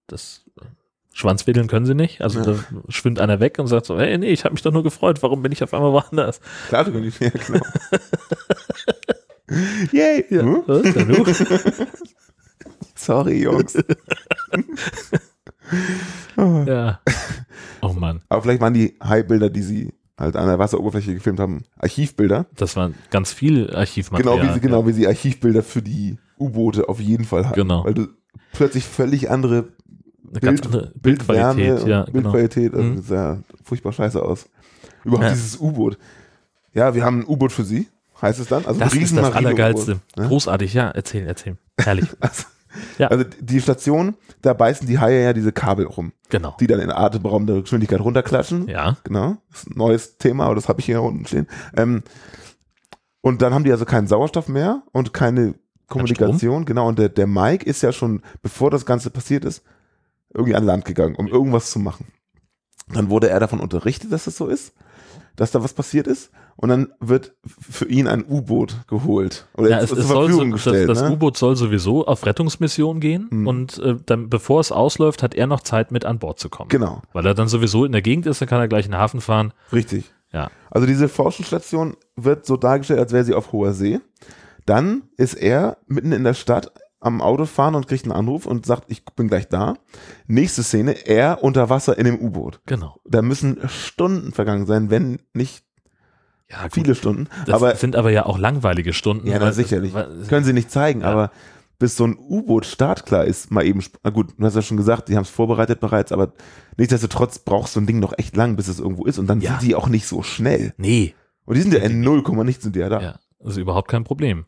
Das äh, Schwanzwedeln können sie nicht. Also Ja. da schwimmt einer weg und sagt so, hey, nee, ich habe mich doch nur gefreut, warum bin ich auf einmal woanders? Klar, du kannst ja, genau. Yay! Hm? Ja, du? Sorry, Jungs. ja. Oh Mann. Aber vielleicht waren die Hai-Bilder, die sie halt an der Wasseroberfläche gefilmt haben, Archivbilder. Das war ganz viel Archivmaterial. Genau wie sie, genau ja. wie sie Archivbilder für die U-Boote auf jeden Fall hatten. Genau. Weil du plötzlich völlig andere Eine ganz andere Bildqualität, ja, genau. Bildqualität, also Mhm. sah furchtbar scheiße aus. Überhaupt Ja. dieses U-Boot. Ja, wir haben ein U-Boot für sie, heißt es dann. Also Das ist das Allergeilste. ne? Großartig, ja. Erzähl, erzähl. Herrlich. Ja. Also die Station, da beißen die Haie ja diese Kabel rum. Genau. Die dann in atemberaubender Geschwindigkeit runterklatschen. Ja. Genau. Das ist ein neues Thema, aber das habe ich hier unten stehen. Ähm, und dann haben die also keinen Sauerstoff mehr und keine Kommunikation. Genau. Und der, der Mike ist ja schon, bevor das Ganze passiert ist, irgendwie an Land gegangen, um irgendwas zu machen. Dann wurde er davon unterrichtet, dass das so ist, dass da was passiert ist. Und dann wird für ihn ein U-Boot geholt. Oder Ja, es, zur Verfügung so, gestellt. das, das ne? U-Boot soll sowieso auf Rettungsmission gehen Mhm. und äh, dann, bevor es ausläuft, hat er noch Zeit, mit an Bord zu kommen. Genau. Weil er dann sowieso in der Gegend ist, dann kann er gleich in den Hafen fahren. Richtig. Ja. Also diese Forschungsstation wird so dargestellt, als wäre sie auf hoher See. Dann ist er mitten in der Stadt am Auto fahren und kriegt einen Anruf und sagt, ich bin gleich da. Nächste Szene, er unter Wasser in dem U-Boot. Genau. Da müssen Stunden vergangen sein, wenn nicht Ja, viele Stunden. Das aber sind aber ja auch langweilige Stunden. ja, na, weil- sicherlich. weil- Können sie nicht zeigen, Ja. aber bis so ein U-Boot startklar ist, mal eben, na gut, du hast ja schon gesagt, die haben es vorbereitet bereits, aber nichtsdestotrotz braucht so ein Ding noch echt lang, bis es irgendwo ist und dann Ja. sind die auch nicht so schnell. Nee. Und die sind ja in 0, nichts sind die ja da. Ja, also überhaupt kein Problem.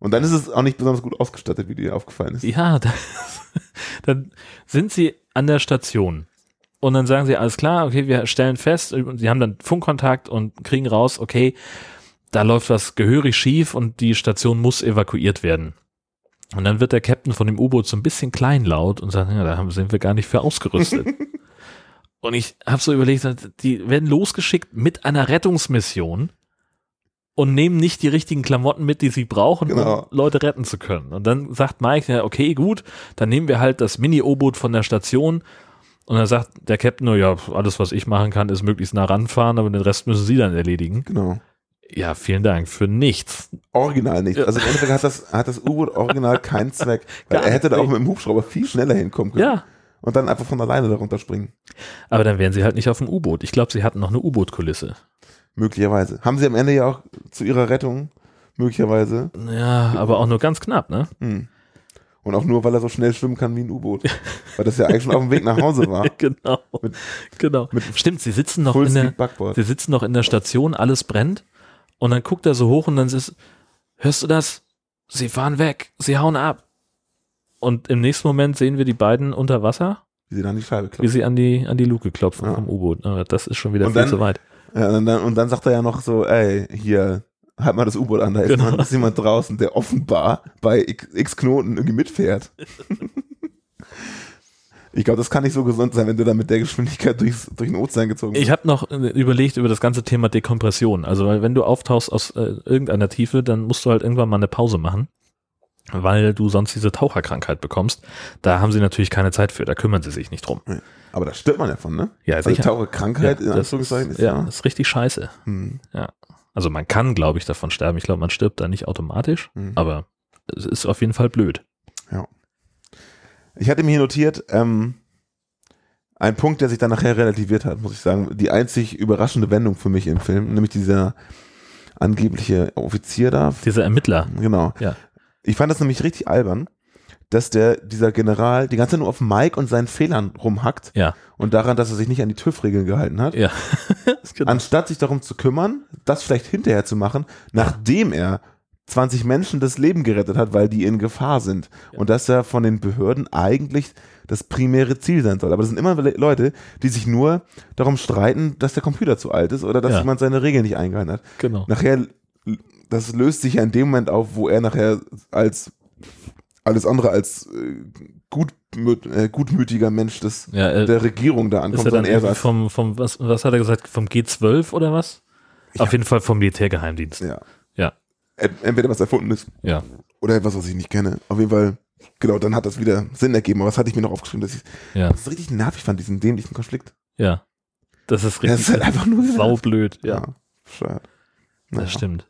Und dann ist es auch nicht besonders gut ausgestattet, wie dir aufgefallen ist. Ja, das, dann sind sie an der Station. Und dann sagen sie, alles klar, okay, wir stellen fest, und sie haben dann Funkkontakt und kriegen raus, okay, da läuft was gehörig schief und die Station muss evakuiert werden. Und dann wird der Captain von dem U-Boot so ein bisschen kleinlaut und sagt, ja, da sind wir gar nicht für ausgerüstet. und ich habe so überlegt, die werden losgeschickt mit einer Rettungsmission und nehmen nicht die richtigen Klamotten mit, die sie brauchen, Genau. um Leute retten zu können. Und dann sagt Mike, ja, okay, gut, dann nehmen wir halt das Mini-U-Boot von der Station. Und dann sagt der Captain, nur, ja, alles, was ich machen kann, ist möglichst nah ranfahren, aber den Rest müssen sie dann erledigen. Genau. Ja, vielen Dank für nichts. Original nicht. Ja. Also im Endeffekt hat das, hat das U-Boot original keinen Zweck. Weil Gar er hätte da auch mit dem Hubschrauber viel schneller hinkommen können. Ja, Und dann einfach von alleine darunter springen. aber dann wären sie halt nicht auf dem U-Boot. Ich glaube, sie hatten noch eine U-Boot-Kulisse. Möglicherweise. Haben sie am Ende ja auch zu ihrer Rettung, möglicherweise. Ja, aber auch nur ganz knapp, ne? Hm. Und auch nur, weil er so schnell schwimmen kann wie ein U-Boot. weil das ja eigentlich schon auf dem Weg nach Hause war. genau. Mit- genau. mit Stimmt, sie sitzen noch in der, Backboard. sie sitzen noch in der Station, alles brennt. Und dann guckt er so hoch und dann ist, hörst du das? Sie fahren weg, sie hauen ab. Und im nächsten Moment sehen wir die beiden unter Wasser, Wie sie dann die Scheibe wie klopfen. sie an die, an die Luke klopfen Ja. vom U-Boot. Aber das ist schon wieder Und viel dann- zu weit. Ja, und, dann, und dann sagt er ja noch so, ey, hier, halt mal das U-Boot an, da ist, Genau. jemand, ist jemand draußen, der offenbar bei X, X Knoten irgendwie mitfährt. ich glaube, das kann nicht so gesund sein, wenn du da mit der Geschwindigkeit durchs, durch den Ozean gezogen Ich habe noch äh, überlegt über das ganze Thema Dekompression. Also, weil wenn du auftauchst aus äh, irgendeiner Tiefe, dann musst du halt irgendwann mal eine Pause machen, weil du sonst diese Taucherkrankheit bekommst. Da haben sie natürlich keine Zeit für, da kümmern sie sich nicht drum. Aber da stirbt man ja von, ne? Ja, also sicher. Taucherkrankheit, Ja, in das Anführungszeichen, ist, ist ja, ist richtig scheiße. Hm. Ja. Also man kann, glaube ich, davon sterben. Ich glaube, man stirbt da nicht automatisch, Mhm. aber es ist auf jeden Fall blöd. Ich hatte mir hier notiert, ähm, ein Punkt, der sich dann nachher relativiert hat, muss ich sagen. Die einzig überraschende Wendung für mich im Film, nämlich dieser angebliche Offizier da. Dieser Ermittler. Genau. Ja. Ich fand das nämlich richtig albern, dass der, dieser General die ganze Zeit nur auf Mike und seinen Fehlern rumhackt Ja. und daran, dass er sich nicht an die TÜV-Regeln gehalten hat. Ja. genau. Anstatt sich darum zu kümmern, das vielleicht hinterher zu machen, nachdem er 20 Menschen das Leben gerettet hat, weil die in Gefahr sind. Und dass er von den Behörden eigentlich das primäre Ziel sein soll. Aber das sind immer Le- Leute, die sich nur darum streiten, dass der Computer zu alt ist oder dass Ja. jemand seine Regeln nicht eingehalten hat. Genau. Nachher, das löst sich ja in dem Moment auf, wo er nachher als alles andere als äh, gut, äh, gutmütiger Mensch des, Ja, äh, der Regierung da Ist ankommt, er dann sondern er irgendwie was. vom, vom was, was hat er gesagt, vom G12 oder was? Auf jeden Fall vom Militärgeheimdienst. Ja. Ja. Ent- Entweder was erfunden ist Ja. oder etwas, was ich nicht kenne. Auf jeden Fall, genau, dann hat das wieder Sinn ergeben. Aber was hatte ich mir noch aufgeschrieben, dass ich Ja. das richtig nervig fand, diesen dämlichen Konflikt. Ja. Das ist Das richtig ist halt einfach nur saublöd. Ja, Ja, bescheuert. das Naja. stimmt.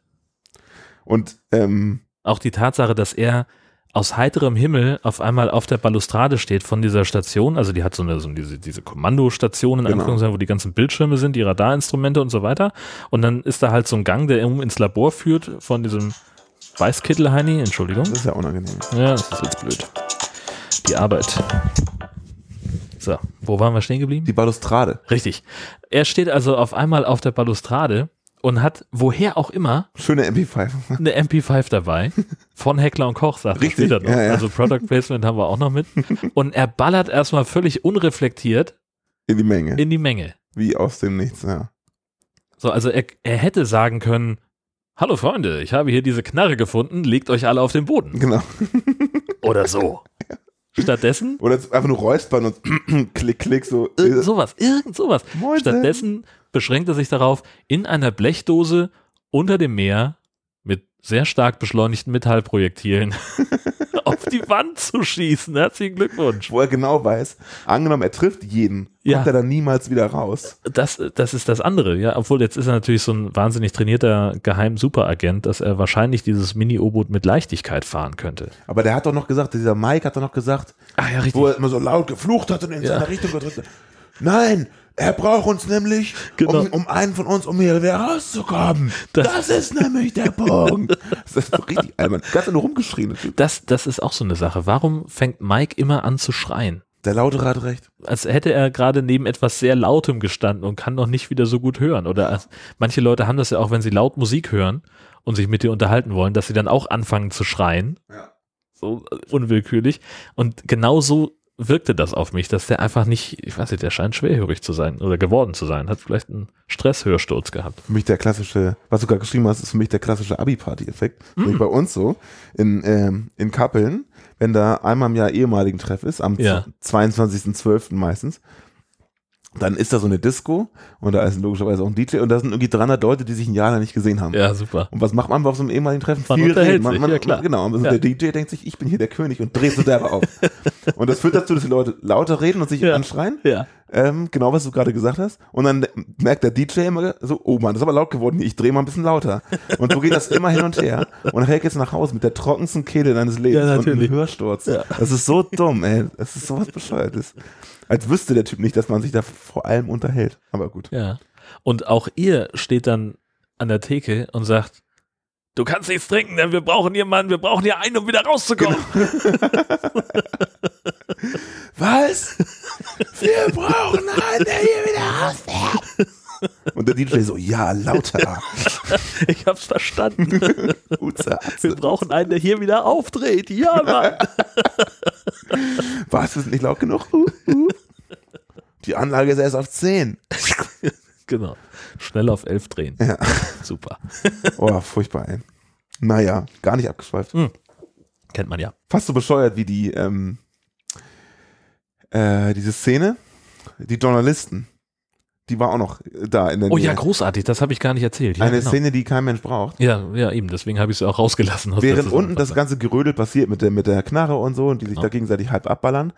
Und ähm, Auch die Tatsache, dass er aus heiterem Himmel auf einmal auf der Balustrade steht von dieser Station, also die hat so eine so diese, diese Kommandostation in Genau. Anführungszeichen, wo die ganzen Bildschirme sind, die Radarinstrumente und so weiter. Und dann ist da halt so ein Gang, der um ins Labor führt von diesem Weißkittel-Heini, Entschuldigung. Das ist ja unangenehm. Ja, das ist jetzt blöd. Die Arbeit. So, wo waren wir stehen geblieben? Die Balustrade. Richtig. Er steht also auf einmal auf der Balustrade und hat, woher auch immer, Schöne MP5. eine MP5 dabei. Von Heckler und Koch, sagt Richtig, später noch. ja, ja. Also Product Placement haben wir auch noch mit. Und er ballert erstmal völlig unreflektiert In die Menge. in die Menge. Wie aus dem Nichts, ja. So, also er, er hätte sagen können, Hallo Freunde, ich habe hier diese Knarre gefunden, legt euch alle auf den Boden. Genau. Oder so. Stattdessen Oder einfach nur räuspern und klick, klick, so. Irgend sowas, irgend sowas. Moin, Stattdessen beschränkt er sich darauf, in einer Blechdose unter dem Meer mit sehr stark beschleunigten Metallprojektilen auf die Wand zu schießen. Herzlichen Glückwunsch. Wo er genau weiß, angenommen, er trifft jeden, Ja. kommt er dann niemals wieder raus. Das, das ist das andere, ja. Obwohl jetzt ist er natürlich so ein wahnsinnig trainierter Geheim-Superagent, dass er wahrscheinlich dieses Mini-U-Boot mit Leichtigkeit fahren könnte. Aber der hat doch noch gesagt, dieser Mike hat doch noch gesagt, Ah ja, wo er immer so laut geflucht hat und in Ja. seine Richtung gedrückt hat. Nein, er braucht uns nämlich, Genau. um, um einen von uns, um hier wieder rauszukommen. Das, ist nämlich der Punkt. Das ist so richtig albern. Ganz nur rumgeschrien. Das, das ist auch so eine Sache. Warum fängt Mike immer an zu schreien? Der Lautere hat recht. als hätte er gerade neben etwas sehr Lautem gestanden und kann noch nicht wieder so gut hören. Oder manche Leute haben das ja auch, wenn sie laut Musik hören und sich mit dir unterhalten wollen, dass sie dann auch anfangen zu schreien. Ja. So unwillkürlich. Und genau so wirkte das auf mich, dass der einfach nicht, ich weiß nicht, der scheint schwerhörig zu sein oder geworden zu sein. Hat vielleicht einen Stresshörsturz gehabt. Für mich der klassische, was du gerade geschrieben hast, ist für mich der klassische Abi-Party-Effekt. Nämlich Bei uns so, in, ähm, in Kappeln, wenn da einmal im Jahr ehemaligen Treff ist, am Ja. 22.12. meistens, dann ist da so eine Disco und da ist logischerweise auch ein DJ und da sind irgendwie 300 Leute, die sich ein Jahr lang nicht gesehen haben. Ja, super. Und was macht man auf so einem ehemaligen Treffen? Man Viel unterhält reden. Man, sich, man, ja, klar. Genau, und Ja. der DJ denkt sich, ich bin hier der König und dreht so derbe auf. und das führt dazu, dass die Leute lauter reden und sich Ja. anschreien. Ja. Ähm, genau, was du gerade gesagt hast. Und dann merkt der DJ immer so, oh Mann, das ist aber laut geworden. Ich drehe mal ein bisschen lauter. Und so geht das immer hin und her. Und nachher geht's nach Hause mit der trockensten Kehle deines Lebens Ja, und natürlich. einem Hörsturz. Ja. Das ist so dumm, ey. Das ist sowas Bescheuertes. Als wüsste der Typ nicht, dass man sich da vor allem unterhält. Aber gut. Ja. Und auch ihr steht dann an der Theke und sagt, du kannst nichts trinken, denn wir brauchen jemanden, wir brauchen hier einen, um wieder rauszukommen. Was? Wir brauchen einen, der hier wieder rausfährt. Und der DJ so, ja, lauter. Ich hab's verstanden. Wir brauchen einen, der hier wieder aufdreht. Ja, Mann. Was, sind nicht laut genug? Uh, uh. Die Anlage ist erst auf 10. genau. Schnell auf elf drehen. Ja. Super. Oh, furchtbar, ey. Naja, gar nicht abgeschweift. Hm. Kennt man ja. Fast so bescheuert wie die, ähm, äh, diese Szene. Die Journalisten. Die war auch noch da in der Oh Nähe. ja, großartig. Das habe ich gar nicht erzählt. Ja, Eine genau. Szene, die kein Mensch braucht. Ja, ja, eben. Deswegen habe ich es auch rausgelassen. Während unten das ganze Gerödel passiert mit der, mit der Knarre und so und die sich Genau. da gegenseitig halb abballern.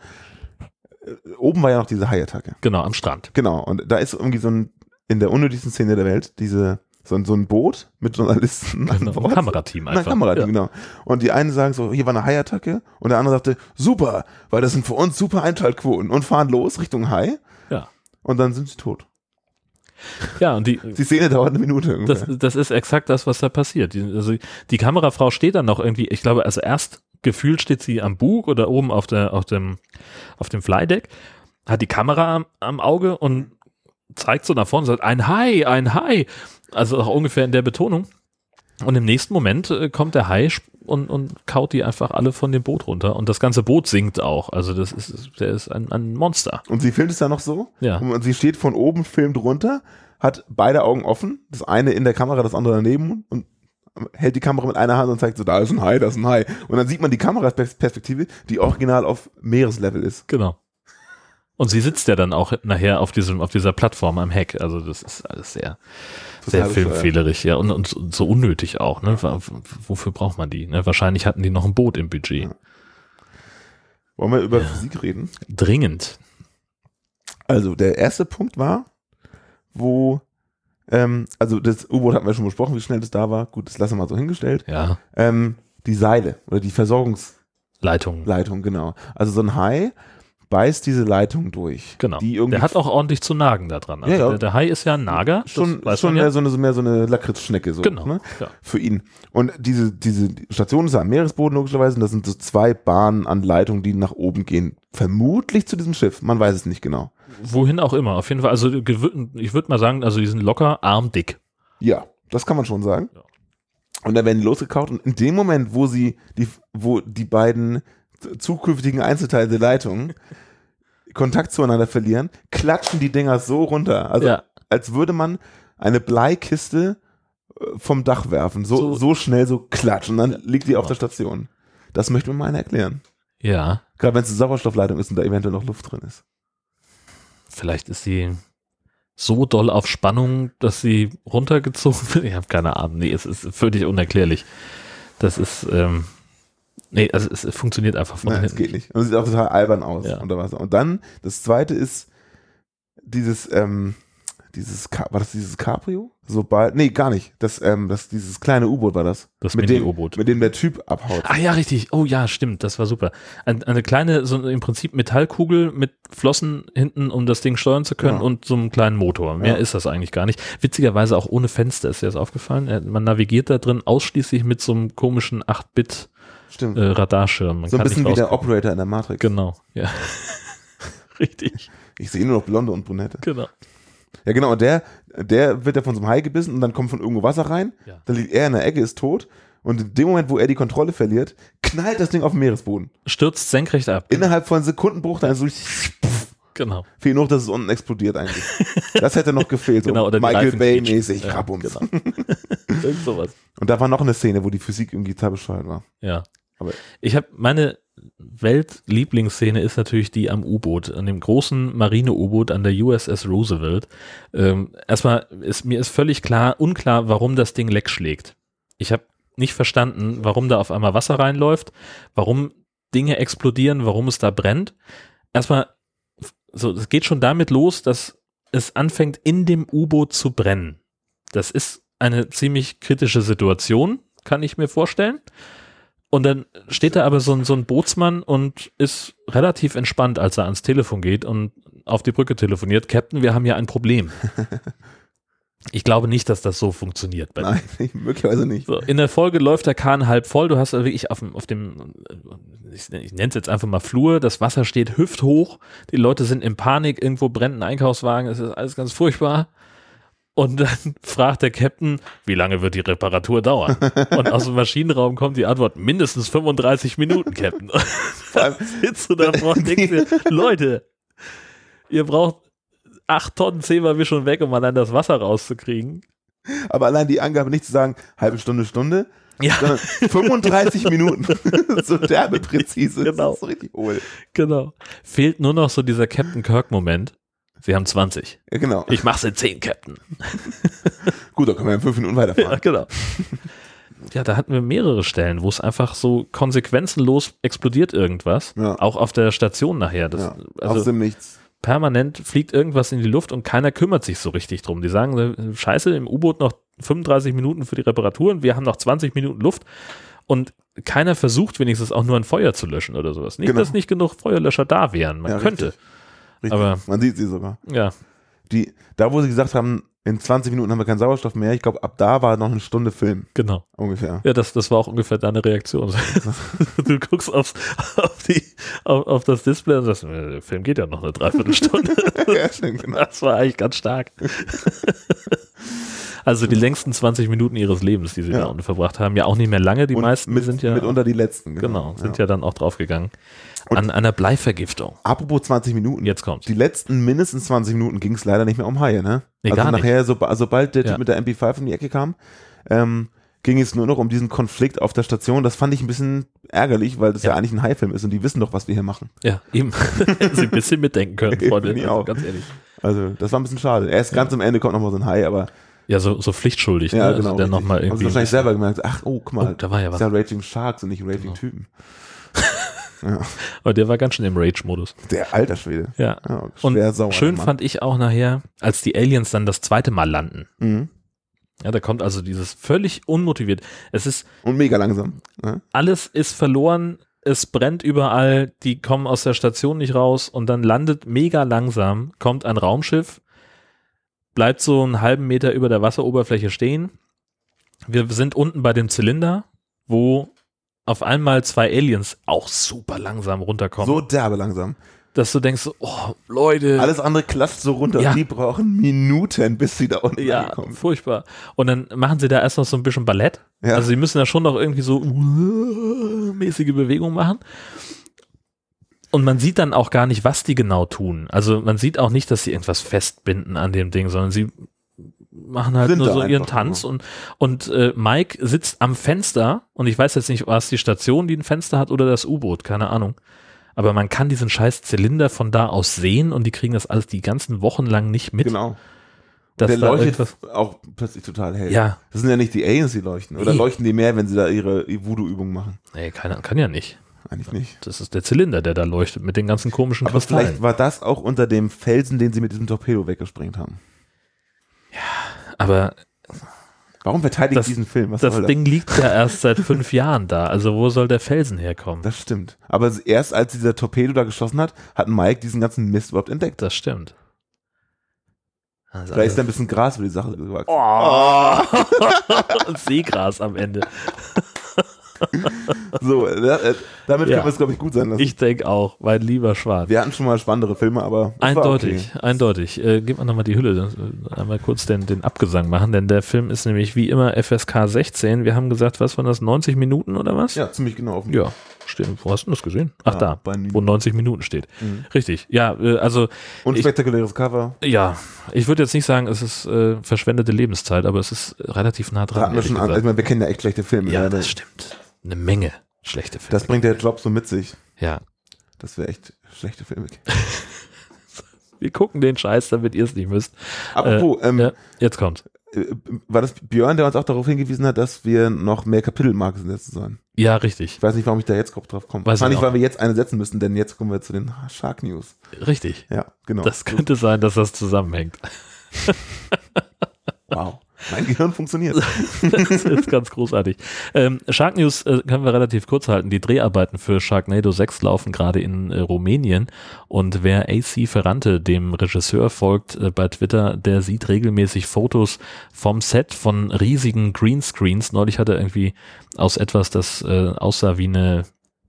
Äh, Oben war ja noch diese Haiattacke. Genau, am Strand. Genau. Und da ist irgendwie so ein, in der unnötigsten Szene der Welt, diese, so ein, so ein Boot mit Journalisten. an Genau, Bord. ein Kamerateam Ein einfach. Kamerateam, Ja. genau. Und die einen sagen so, hier war eine Haiattacke und der andere sagte, super, weil das sind für uns super Einschaltquoten und fahren los Richtung Hai Ja. und dann sind sie tot. Ja, und die, Die Szene dauert eine Minute das, ungefähr. das ist exakt das, was da passiert. Die, also die Kamerafrau steht dann noch irgendwie, ich glaube, also erst gefühlt steht sie am Bug oder oben auf der, auf dem, auf dem Flydeck, hat die Kamera am, am Auge und zeigt so nach vorne und sagt, ein Hai, ein Hai. Also auch ungefähr in der Betonung. Und im nächsten Moment äh, kommt der Hai und, und kaut die einfach alle von dem Boot runter. Und das ganze Boot sinkt auch. Also das ist, der ist ein, ein Monster. Und sie filmt es dann noch so. Ja. Und sie steht von oben, filmt runter, hat beide Augen offen, das eine in der Kamera, das andere daneben und hält die Kamera mit einer Hand und zeigt so, da ist ein Hai, da ist ein Hai. Und dann sieht man die Kameraperspektive, die original auf Meereslevel ist. Genau. Und sie sitzt ja dann auch nachher auf diesem, auf dieser Plattform am Heck. Also das ist alles sehr, sehr filmfehlerisch, ja. Und, und so unnötig auch, ne? Wofür braucht man die? Ne? Wahrscheinlich hatten die noch ein Boot im Budget. Wollen wir über Physik reden? Dringend. Also, der erste Punkt war, wo, ähm, also das U-Boot hatten wir schon besprochen, wie schnell das da war. Gut, das lassen wir mal so hingestellt. Ja. Ähm, die Seile oder die Versorgungs, Leitung. Leitung, genau. Also so ein Hai beißt diese Leitung durch. Genau. Der hat auch ordentlich zu nagen da dran. Also Ja, ja. Der, der Hai ist ja ein Nager. das schon, schon man ja. mehr, so eine, mehr so eine Lakritzschnecke so, Genau, ne? ja. für ihn. Und diese, diese Station ist ja am Meeresboden logischerweise und das sind so zwei Bahnen an Leitungen, die nach oben gehen. Vermutlich zu diesem Schiff, man weiß es nicht genau. Wohin auch immer. Auf jeden Fall, also ich würde mal sagen, also die sind locker armdick. Ja, das kann man schon sagen. Und dann werden die losgekaut und in dem Moment, wo sie die, wo die beiden zukünftigen Einzelteile der Leitung Kontakt zueinander verlieren, klatschen die Dinger so runter. Also Ja. als würde man eine Bleikiste äh, vom Dach werfen. So, so, schnell, so klatsch. Und dann liegt die auf der Station. Das möchte mir mal einer erklären. Ja. Gerade wenn es eine Sauerstoffleitung ist und da eventuell noch Luft drin ist. Vielleicht ist sie so doll auf Spannung, dass sie runtergezogen wird. Ich habe keine Ahnung. Nee, es ist völlig unerklärlich. Das ist, ähm, nee, also es funktioniert einfach von Nein, es hinten geht nicht. Und es sieht auch total albern aus Ja. unter Wasser. Und dann, das zweite ist dieses, ähm, dieses, war das dieses Cabrio? Sobald, nee, gar nicht. Das, ähm, das, dieses kleine U-Boot war das. Das mit dem, Mini-U-Boot. mit dem der Typ abhaut. Ah ja, richtig. Oh ja, stimmt. Das war super. Ein, eine kleine, so im Prinzip Metallkugel mit Flossen hinten, um das Ding steuern zu können Ja. und so einem kleinen Motor. Mehr Ja. ist das eigentlich gar nicht. Witzigerweise auch ohne Fenster ist dir das aufgefallen. Man navigiert da drin ausschließlich mit so einem komischen 8-Bit Stimmt. äh, Radarschirm. Man so ein bisschen wie der. Operator in der Matrix. Genau, ja. richtig. Ich sehe nur noch Blonde und Brunette. Genau. Ja, genau. Und der, der wird ja von so einem Hai gebissen und dann kommt von irgendwo Wasser rein. Ja. Dann liegt er in der Ecke, ist tot. Und in dem Moment, wo er die Kontrolle verliert, knallt das Ding auf den Meeresboden. Stürzt senkrecht ab. Innerhalb von Sekundenbruchteilen so Genau. Fehlt nur, dass es unten explodiert eigentlich. Das hätte noch gefehlt. So Genau, oder Michael Reifen Bay quietschen. mäßig. Ja, Rabums. genau. Irgend sowas. Und da war noch eine Szene, wo die Physik irgendwie total bescheuert war. Ja. Aber Ich habe meine Weltlieblingsszene ist natürlich die am U-Boot, an dem großen Marine-U-Boot an der USS Roosevelt. Ähm, erstmal ist mir ist völlig klar, unklar, warum das Ding leck schlägt. Ich habe nicht verstanden, warum da auf einmal Wasser reinläuft, warum Dinge explodieren, warum es da brennt. Erstmal, so, es geht schon damit los, dass es anfängt in dem U-Boot zu brennen. Das ist eine ziemlich kritische Situation, kann ich mir vorstellen. Und dann steht da aber so ein, so ein Bootsmann und ist relativ entspannt, als er ans Telefon geht und auf die Brücke telefoniert. Captain, wir haben hier ein Problem. Ich glaube nicht, dass das so funktioniert. Nein, möglicherweise nicht. so, in der Folge läuft der Kahn halb voll. Du hast also wirklich auf dem, auf dem ich, ich nenne es jetzt einfach mal Flur, das Wasser steht hüfthoch. Die Leute sind in Panik, irgendwo brennt ein Einkaufswagen, es ist alles ganz furchtbar. Und dann fragt der Captain, wie lange wird die Reparatur dauern? Und aus dem Maschinenraum kommt die Antwort, mindestens 35 Minuten, Captain. Und dann sitzt du davor und denkst dir, Leute, ihr braucht acht Tonnen Zeberwischung weg, um allein das Wasser rauszukriegen. Aber allein die Angabe nicht zu sagen, halbe Stunde, Stunde, Ja. sondern 35 Minuten. so derbe präzise. Genau. Das ist richtig hohl. Genau. Fehlt nur noch so dieser Captain Kirk-Moment. Sie haben 20. Ja, genau. Ich mach's in 10, Captain. Gut, dann können wir in fünf Minuten Ja, weiterfahren. genau. Ja, da hatten wir mehrere Stellen, wo es einfach so konsequenzenlos explodiert irgendwas. Ja. Auch auf der Station nachher. Das, Ja, also aus dem Nichts. permanent fliegt irgendwas in die Luft und keiner kümmert sich so richtig drum. Die sagen, scheiße, im U-Boot noch 35 Minuten für die Reparaturen, wir haben noch 20 Minuten Luft und keiner versucht wenigstens auch nur ein Feuer zu löschen oder sowas. Nicht, Genau. dass nicht genug Feuerlöscher da wären. Man Ja, könnte. richtig. Richtig. Aber- Man sieht sie sogar. Ja, Die, da, wo sie gesagt haben, in 20 Minuten haben wir keinen Sauerstoff mehr, ich glaube, ab da war noch eine Stunde Film. genau. Ungefähr. Ja, das, das war auch ungefähr deine Reaktion. du guckst aufs, auf, die, auf, auf das Display und sagst, äh, der Film geht ja noch eine Dreiviertelstunde. ja, stimmt, genau. Das war eigentlich ganz stark. Also die längsten 20 Minuten ihres Lebens, die sie Ja. da unten verbracht haben, ja auch nicht mehr lange. Die Und meisten mit, sind ja mitunter die letzten. genau, sind ja. ja dann auch draufgegangen. An einer Bleivergiftung. Apropos 20 Minuten. Jetzt kommt's. Die letzten mindestens 20 Minuten ging es leider nicht mehr um Haie, ne? Nee, also nachher, so, sobald der Ja. Typ mit der MP5 um die Ecke kam, ähm, ging es nur noch um diesen Konflikt auf der Station. Das fand ich ein bisschen ärgerlich, weil das ja, Ja. eigentlich ein Haifilm ist und die wissen doch, was wir hier machen. Ja, eben. Sie ein bisschen mitdenken können, Freunde. Also auch. ganz ehrlich. Also, das war ein bisschen schade. Erst ganz am Ende kommt noch mal so ein Hai, aber Ja, so, so pflichtschuldig. ja, ne? genau. Also der richtig. nochmal Haben sie irgendwie. wahrscheinlich selber gemerkt, ach, oh, guck mal, Oh, da war ja das was. ist ja Raging Sharks und nicht Raging Typen. Ja, Aber der war ganz schön im Rage-Modus. der alter Schwede. Ja. Ja, Und sauer, schön Mann. fand ich auch nachher, als die Aliens dann das zweite Mal landen. Mhm. Ja, da kommt also dieses völlig unmotiviert. Es ist, Und mega langsam. Ne? alles ist verloren. es brennt überall, die kommen aus der Station nicht raus und dann landet mega langsam, kommt ein Raumschiff, bleibt so einen halben Meter über der Wasseroberfläche stehen. Wir sind unten bei dem Zylinder, wo auf einmal zwei Aliens auch super langsam runterkommen. So derbe langsam. dass du denkst, oh, Leute. Alles andere klatscht so runter. Ja. Die brauchen Minuten, bis sie da unten Ja, ankommen. furchtbar. Und dann machen sie da erst noch so ein bisschen Ballett. Ja. Also sie müssen da schon noch irgendwie so mäßige Bewegungen machen. Und man sieht dann auch gar nicht, was die genau tun. Also man sieht auch nicht, dass sie irgendwas festbinden an dem Ding, sondern sie machen halt Sind nur so ihren Tanz und, und äh, Mike sitzt am Fenster und ich weiß jetzt nicht, war es die Station, die ein Fenster hat oder das U-Boot, keine Ahnung. Aber man kann diesen scheiß Zylinder von da aus sehen und die kriegen das alles die ganzen Wochen lang nicht mit. Genau. dass der leuchtet auch plötzlich total hell. Ja. Das sind ja nicht die Aliens, die leuchten. Oder Nee. leuchten die mehr, wenn sie da ihre Voodoo-Übungen machen? Nee, keiner kann ja nicht. Eigentlich nicht. Das ist der Zylinder, der da leuchtet mit den ganzen komischen Aber Kristallen. vielleicht war das auch unter dem Felsen, den sie mit diesem Torpedo weggesprengt haben. Aber Warum verteidigt das, diesen Film? Was das Ding liegt ja erst seit fünf Jahren da. Also wo soll der Felsen herkommen? Das stimmt. Aber erst als dieser Torpedo da geschossen hat, hat Mike diesen ganzen Mist überhaupt entdeckt. Das stimmt. Also Vielleicht ist da ein bisschen Gras über die Sache gewachsen. Oh. Und Seegras am Ende. So, äh, damit Ja. können wir es, glaube ich, gut sein lassen. Ich denke auch, mein lieber Schwarz. wir hatten schon mal spannendere Filme, aber Eindeutig, okay. eindeutig. Äh, gib mal nochmal die Hülle, äh, einmal kurz den, den Abgesang machen, denn der Film ist nämlich wie immer FSK 16. Wir haben gesagt, was waren das, 90 Minuten oder was? Ja, ziemlich genau auf dem Ja, steht, wo hast du das gesehen? Ach Ja, da, wo 90 Minuten steht. Mhm. Richtig, ja, äh, also ich, Unspektakuläres Cover. ja, ich würde jetzt nicht sagen, es ist äh, verschwendete Lebenszeit, aber es ist relativ nah Da dran. hatten wir schon gesagt. meine, wir kennen ja echt schlechte Filme. ja, das stimmt. Eine Menge schlechte Filme. Das bringt der Job so mit sich, ja, dass wir echt schlechte Filme wir gucken den Scheiß, damit ihr es nicht müsst. Apropos, äh, ähm, ja, jetzt kommt. äh, war das Björn, der uns auch darauf hingewiesen hat, dass wir noch mehr Kapitelmarken setzen sollen? Ja, richtig, Ich weiß nicht, warum ich da jetzt drauf komme. Weiß Wahrscheinlich, auch. weil wir jetzt eine setzen müssen, denn jetzt kommen wir zu den Shark News. richtig. Ja, genau. Das könnte sein, dass das zusammenhängt. wow. Mein Gehirn funktioniert. das ist ganz großartig. Ähm, Shark News äh, können wir relativ kurz halten. Die Dreharbeiten für Sharknado 6 laufen gerade in äh, Rumänien und wer AC Ferrante, dem Regisseur, folgt äh, bei Twitter, der sieht regelmäßig Fotos vom Set von riesigen Greenscreens. Neulich hat er irgendwie aus etwas, das äh, aussah wie eine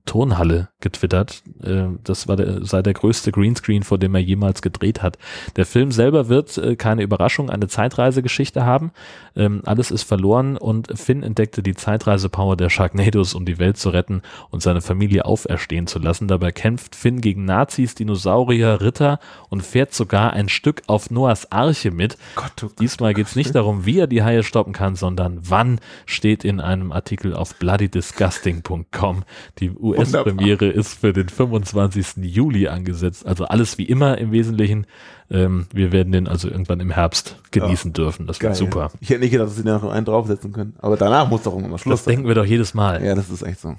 Turnhalle getwittert. Äh, das war der, sei der größte Greenscreen, vor dem er jemals gedreht hat. Der Film selber wird äh, keine Überraschung, eine Zeitreisegeschichte haben. Ähm, alles ist verloren und Finn entdeckte die Zeitreisepower der Sharknados, um die Welt zu retten und seine Familie auferstehen zu lassen. Dabei kämpft Finn gegen Nazis, Dinosaurier, Ritter und fährt sogar ein Stück auf Noahs Arche mit. Gott, oh Gott, Diesmal geht es nicht darum, wie er die Haie stoppen kann, sondern wann steht in einem Artikel auf bloodydisgusting.com. Die US-Premiere ist für den 25. Juli angesetzt. Also alles wie immer im Wesentlichen. Ähm, wir werden den also irgendwann im Herbst genießen dürfen. Das wird Geil. super. Ich hätte nicht gedacht, dass sie da noch einen draufsetzen können. Aber danach muss doch irgendwann mal Schluss Das denken wir doch jedes Mal. sein. Ja, das ist echt so.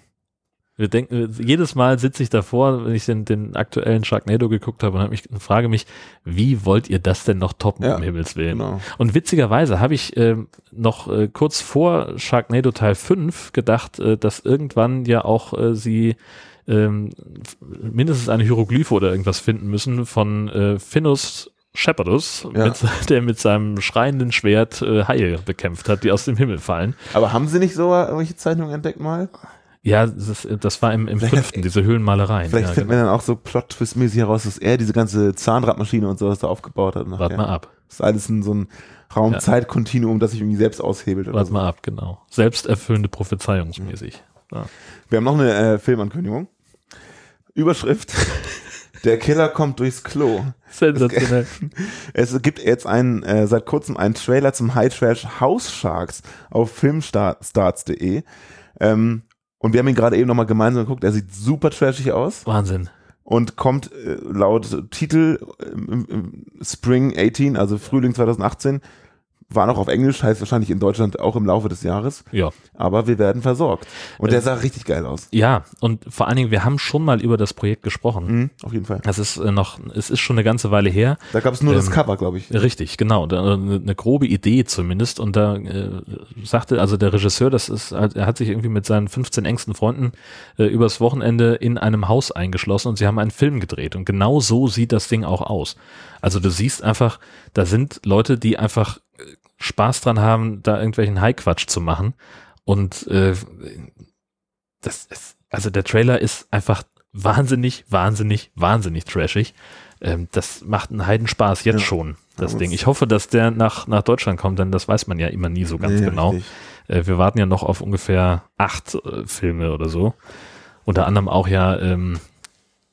Wir denken, jedes Mal sitze ich davor, wenn ich den, den aktuellen Sharknado geguckt habe und, hab mich, und frage mich, wie wollt ihr das denn noch toppen, Ja, um Himmels Willen? Genau. Und witzigerweise habe ich ähm, noch äh, kurz vor Sharknado Teil 5 gedacht, äh, dass irgendwann ja auch äh, sie ähm, mindestens eine Hieroglyphe oder irgendwas finden müssen von äh, Finnus Shepardus, Ja. mit, der mit seinem schreienden Schwert äh, Haie bekämpft hat, die aus dem Himmel fallen. Aber haben sie nicht so irgendwelche Zeichnungen entdeckt mal? Ja, das, ist- das war im, im fünften, diese Höhlenmalereien. Vielleicht ja, finden wir dann auch so Plot-Twist-mäßig heraus, dass er diese ganze Zahnradmaschine und sowas da aufgebaut hat. Warte mal ab. Das ist alles in so ein Raum-Zeit-Kontinuum, das sich irgendwie selbst aushebelt. Warte so. mal ab, genau. Selbsterfüllende Prophezeiungsmäßig. Ja. Wir haben noch eine äh, Filmankündigung. Überschrift. Der Killer kommt durchs Klo. Sensationell. Es gibt jetzt einen, äh, seit kurzem einen Trailer zum High Trash House Sharks auf filmstarts.de. Ähm, und wir haben ihn gerade eben nochmal gemeinsam geguckt. Er sieht super trashig aus Wahnsinn. und kommt äh, laut Titel im Spring 18, also Frühling 2018, war noch auf Englisch, heißt wahrscheinlich in Deutschland auch im Laufe des Jahres. Ja. Aber wir werden versorgt. Und der sah richtig geil aus. Ja, und vor allen Dingen, wir haben schon mal über das Projekt gesprochen. Mhm, auf jeden Fall. Das ist äh, noch, es ist schon eine ganze Weile her. Da gab es nur das Ähm, Cover, glaube ich. Richtig, genau. Da, eine, eine grobe Idee zumindest. Und da äh, sagte also der Regisseur, das ist, er hat sich irgendwie mit seinen 15 engsten Freunden äh, übers Wochenende in einem Haus eingeschlossen und sie haben einen Film gedreht. Und genau so sieht das Ding auch aus. Also du siehst einfach, da sind Leute, die einfach äh, Spaß dran haben, da irgendwelchen High-Quatsch zu machen. Und äh, das ist, also der Trailer ist einfach wahnsinnig, wahnsinnig, wahnsinnig trashig. Ähm, das macht einen Heidenspaß jetzt Ja. schon, das Ja, Ding. Ich hoffe, dass der nach, nach Deutschland kommt, denn das weiß man ja immer nie so ganz Nee, genau. Äh, wir warten ja noch auf ungefähr acht äh, Filme oder so. Unter anderem auch ja, ähm,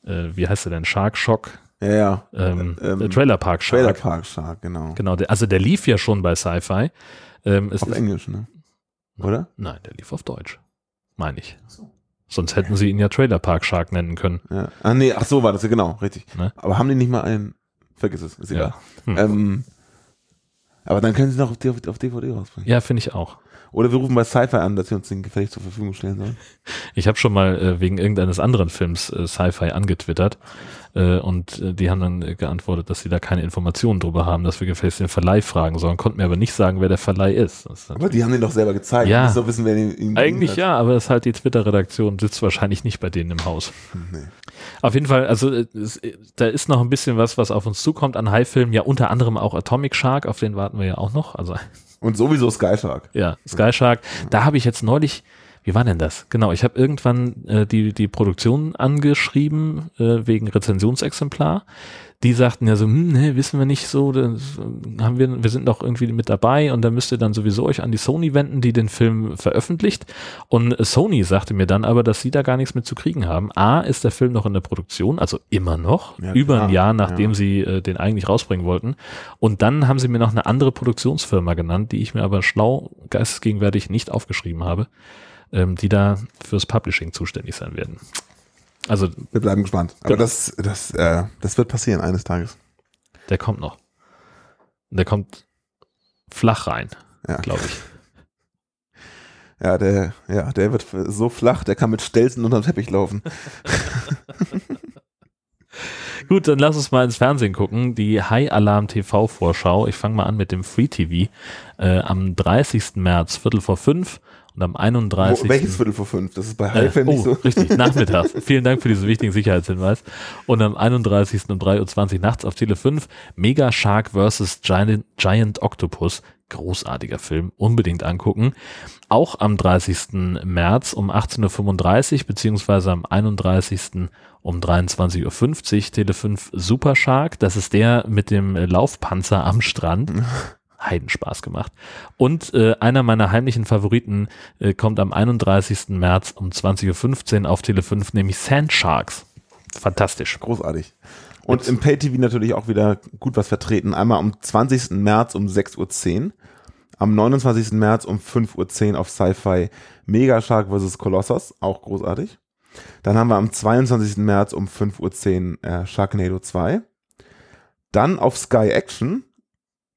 äh, wie heißt der denn? Shark Shock? Ja, ja. Ähm, Ähm, der Trailer Park Shark. Trailer Park Shark, genau. Genau, der, also der lief ja schon bei Sci-Fi. Ähm, Auf ist- Englisch, ne? Oder? Nein, der lief auf Deutsch. Meine ich. Sonst hätten sie ihn ja Trailer Park Shark nennen können. Ja. Ah, nee, ach so war das, ja genau, richtig. Ne? Aber haben die nicht mal einen, vergiss es, ist egal. Hm. Ähm, aber dann können sie noch auf, auf DVD rausbringen. Ja, finde ich auch. Oder wir rufen bei Sci-Fi an, dass sie uns den gefällig zur Verfügung stellen sollen. Ich habe schon mal äh, wegen irgendeines anderen Films äh, Sci-Fi angetwittert äh, und äh, die haben dann äh, geantwortet, dass sie da keine Informationen drüber haben, dass wir gefälligst den Verleih fragen sollen, konnten mir aber nicht sagen, wer der Verleih ist. Ist Aber die haben den doch selber gezeigt. Ja. Doch wissen, wer den ihn Eigentlich ja, aber das ist halt die Twitter-Redaktion sitzt wahrscheinlich nicht bei denen im Haus. Nee. Auf jeden Fall, also äh, es, da ist noch ein bisschen was, was auf uns zukommt an High-Filmen, ja unter anderem auch Atomic Shark, auf den warten wir ja auch noch. Also Und sowieso Sky Shark. ja, Sky Shark. Da habe ich jetzt neulich, wie war denn das? Genau, ich habe irgendwann äh, die, die Produktion angeschrieben äh, wegen Rezensionsexemplar. Die sagten ja so, hm, nee, wissen wir nicht so, das äh, haben wir, wir sind doch irgendwie mit dabei und da müsst ihr dann sowieso euch an die Sony wenden, die den Film veröffentlicht. Und Sony sagte mir dann aber, dass sie da gar nichts mit zu kriegen haben. A, ist der Film noch in der Produktion, also immer noch, Ja, über ein Jahr, nachdem Ja. sie äh, den eigentlich rausbringen wollten. Und dann haben sie mir noch eine andere Produktionsfirma genannt, die ich mir aber schlau geistesgegenwärtig nicht aufgeschrieben habe, ähm, die da fürs Publishing zuständig sein werden. Also Wir bleiben gespannt. Aber Genau. das, das, äh, das wird passieren eines Tages. der kommt noch. Der kommt flach rein, Ja. glaube ich. Ja, der, ja, der wird so flach, der kann mit Stelzen unterm Teppich laufen. Gut, dann lass uns mal ins Fernsehen gucken. Die High Alarm TV Vorschau. Ich fange mal an mit dem Free TV. Äh, am 30. März, Viertel vor fünf und am 31. Wo, welches Viertel vor fünf? Das ist bei Äh, Highfilm oh, nicht so. richtig, nachmittags. Vielen Dank für diesen wichtigen Sicherheitshinweis. Und am 31. um 3.20 Uhr nachts auf Tele 5 Mega Shark vs. Giant, Giant Octopus. Großartiger Film, unbedingt angucken. Auch am 30. März um 18.35 Uhr beziehungsweise am 31. um 23.50 Uhr Tele 5 Super Shark. Das ist der mit dem äh, Laufpanzer am Strand. Heidenspaß gemacht. Und äh, einer meiner heimlichen Favoriten äh, kommt am 31. März um 20.15 Uhr auf Tele 5, nämlich Sand Sharks. Fantastisch. Großartig. Und im Pay-TV natürlich auch wieder gut was vertreten. Einmal am 20. März um 6.10 Uhr, am 29. März um 5.10 Uhr auf Sci-Fi Mega Shark vs. Colossus, auch großartig. Dann haben wir am 22. März um 5.10 Uhr äh, Sharknado 2. Dann auf Sky Action,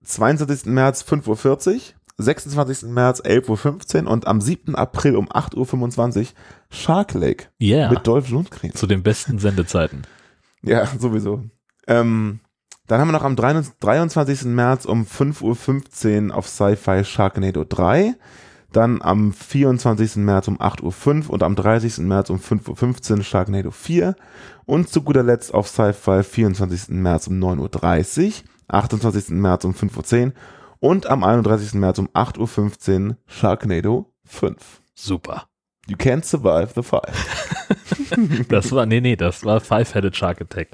22. März 5.40 Uhr, 26. März 11.15 Uhr und am 7. April um 8.25 Uhr Shark Lake Yeah. mit Dolph Lundgren. Zu den besten Sendezeiten. Ja, sowieso. Ähm, dann haben wir noch am 23. März um 5.15 Uhr auf Sci-Fi Sharknado 3. Dann am 24. März um 8.05 Uhr und am 30. März um 5.15 Uhr Sharknado 4. Und zu guter Letzt auf Sci-Fi 24. März um 9.30 Uhr, 28. März um 5.10 Uhr und am 31. März um 8.15 Uhr Sharknado 5. Super. You can't survive the five. Das war, nee, nee, das war Five-Headed Shark Attack.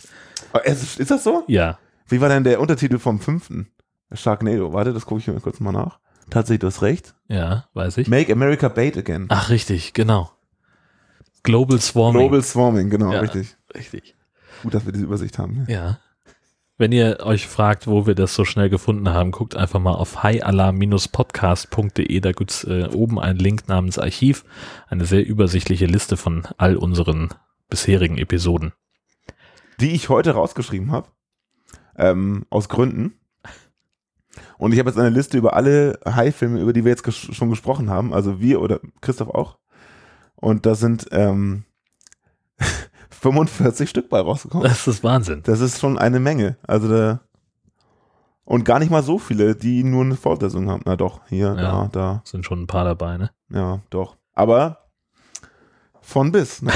Oh, Ist, ist das so? Ja. Wie war denn der Untertitel vom fünften? Sharknado. Warte, das gucke ich mir kurz mal nach. Tatsächlich, du hast recht. Ja, weiß ich. Make America Bait Again. Ach, richtig, genau. Global Swarming. Global Swarming, genau, Ja, richtig. Richtig. Gut, dass wir diese Übersicht haben. ne? Ja. Wenn ihr euch fragt, wo wir das so schnell gefunden haben, guckt einfach mal auf highalarm-podcast.de. Da gibt's äh, oben einen Link namens Archiv. Eine sehr übersichtliche Liste von all unseren bisherigen Episoden. Die ich heute rausgeschrieben habe. Ähm, aus Gründen. Und ich habe jetzt eine Liste über alle Hai-Filme, über die wir jetzt ges schon gesprochen haben. Also wir oder Christoph auch. Und da sind ähm, 45 Stück bei rausgekommen. Das ist Wahnsinn. Das ist schon eine Menge. Also da und gar nicht mal so viele, die nur eine Fortsetzung haben. Na doch, hier, Ja. da, da. Sind schon ein paar dabei, ne? Ja, doch. Aber von bis. Ne?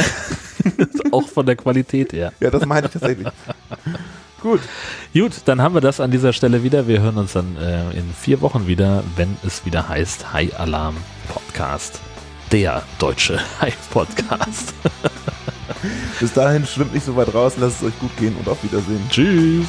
Auch von der Qualität her. Ja, das meine ich tatsächlich. Gut. Gut, dann haben wir das an dieser Stelle wieder. Wir hören uns dann äh, in vier Wochen wieder, wenn es wieder heißt High Alarm Podcast. Der deutsche High Podcast. Bis dahin schwimmt nicht so weit raus, lasst es euch gut gehen und auf Wiedersehen. Tschüss.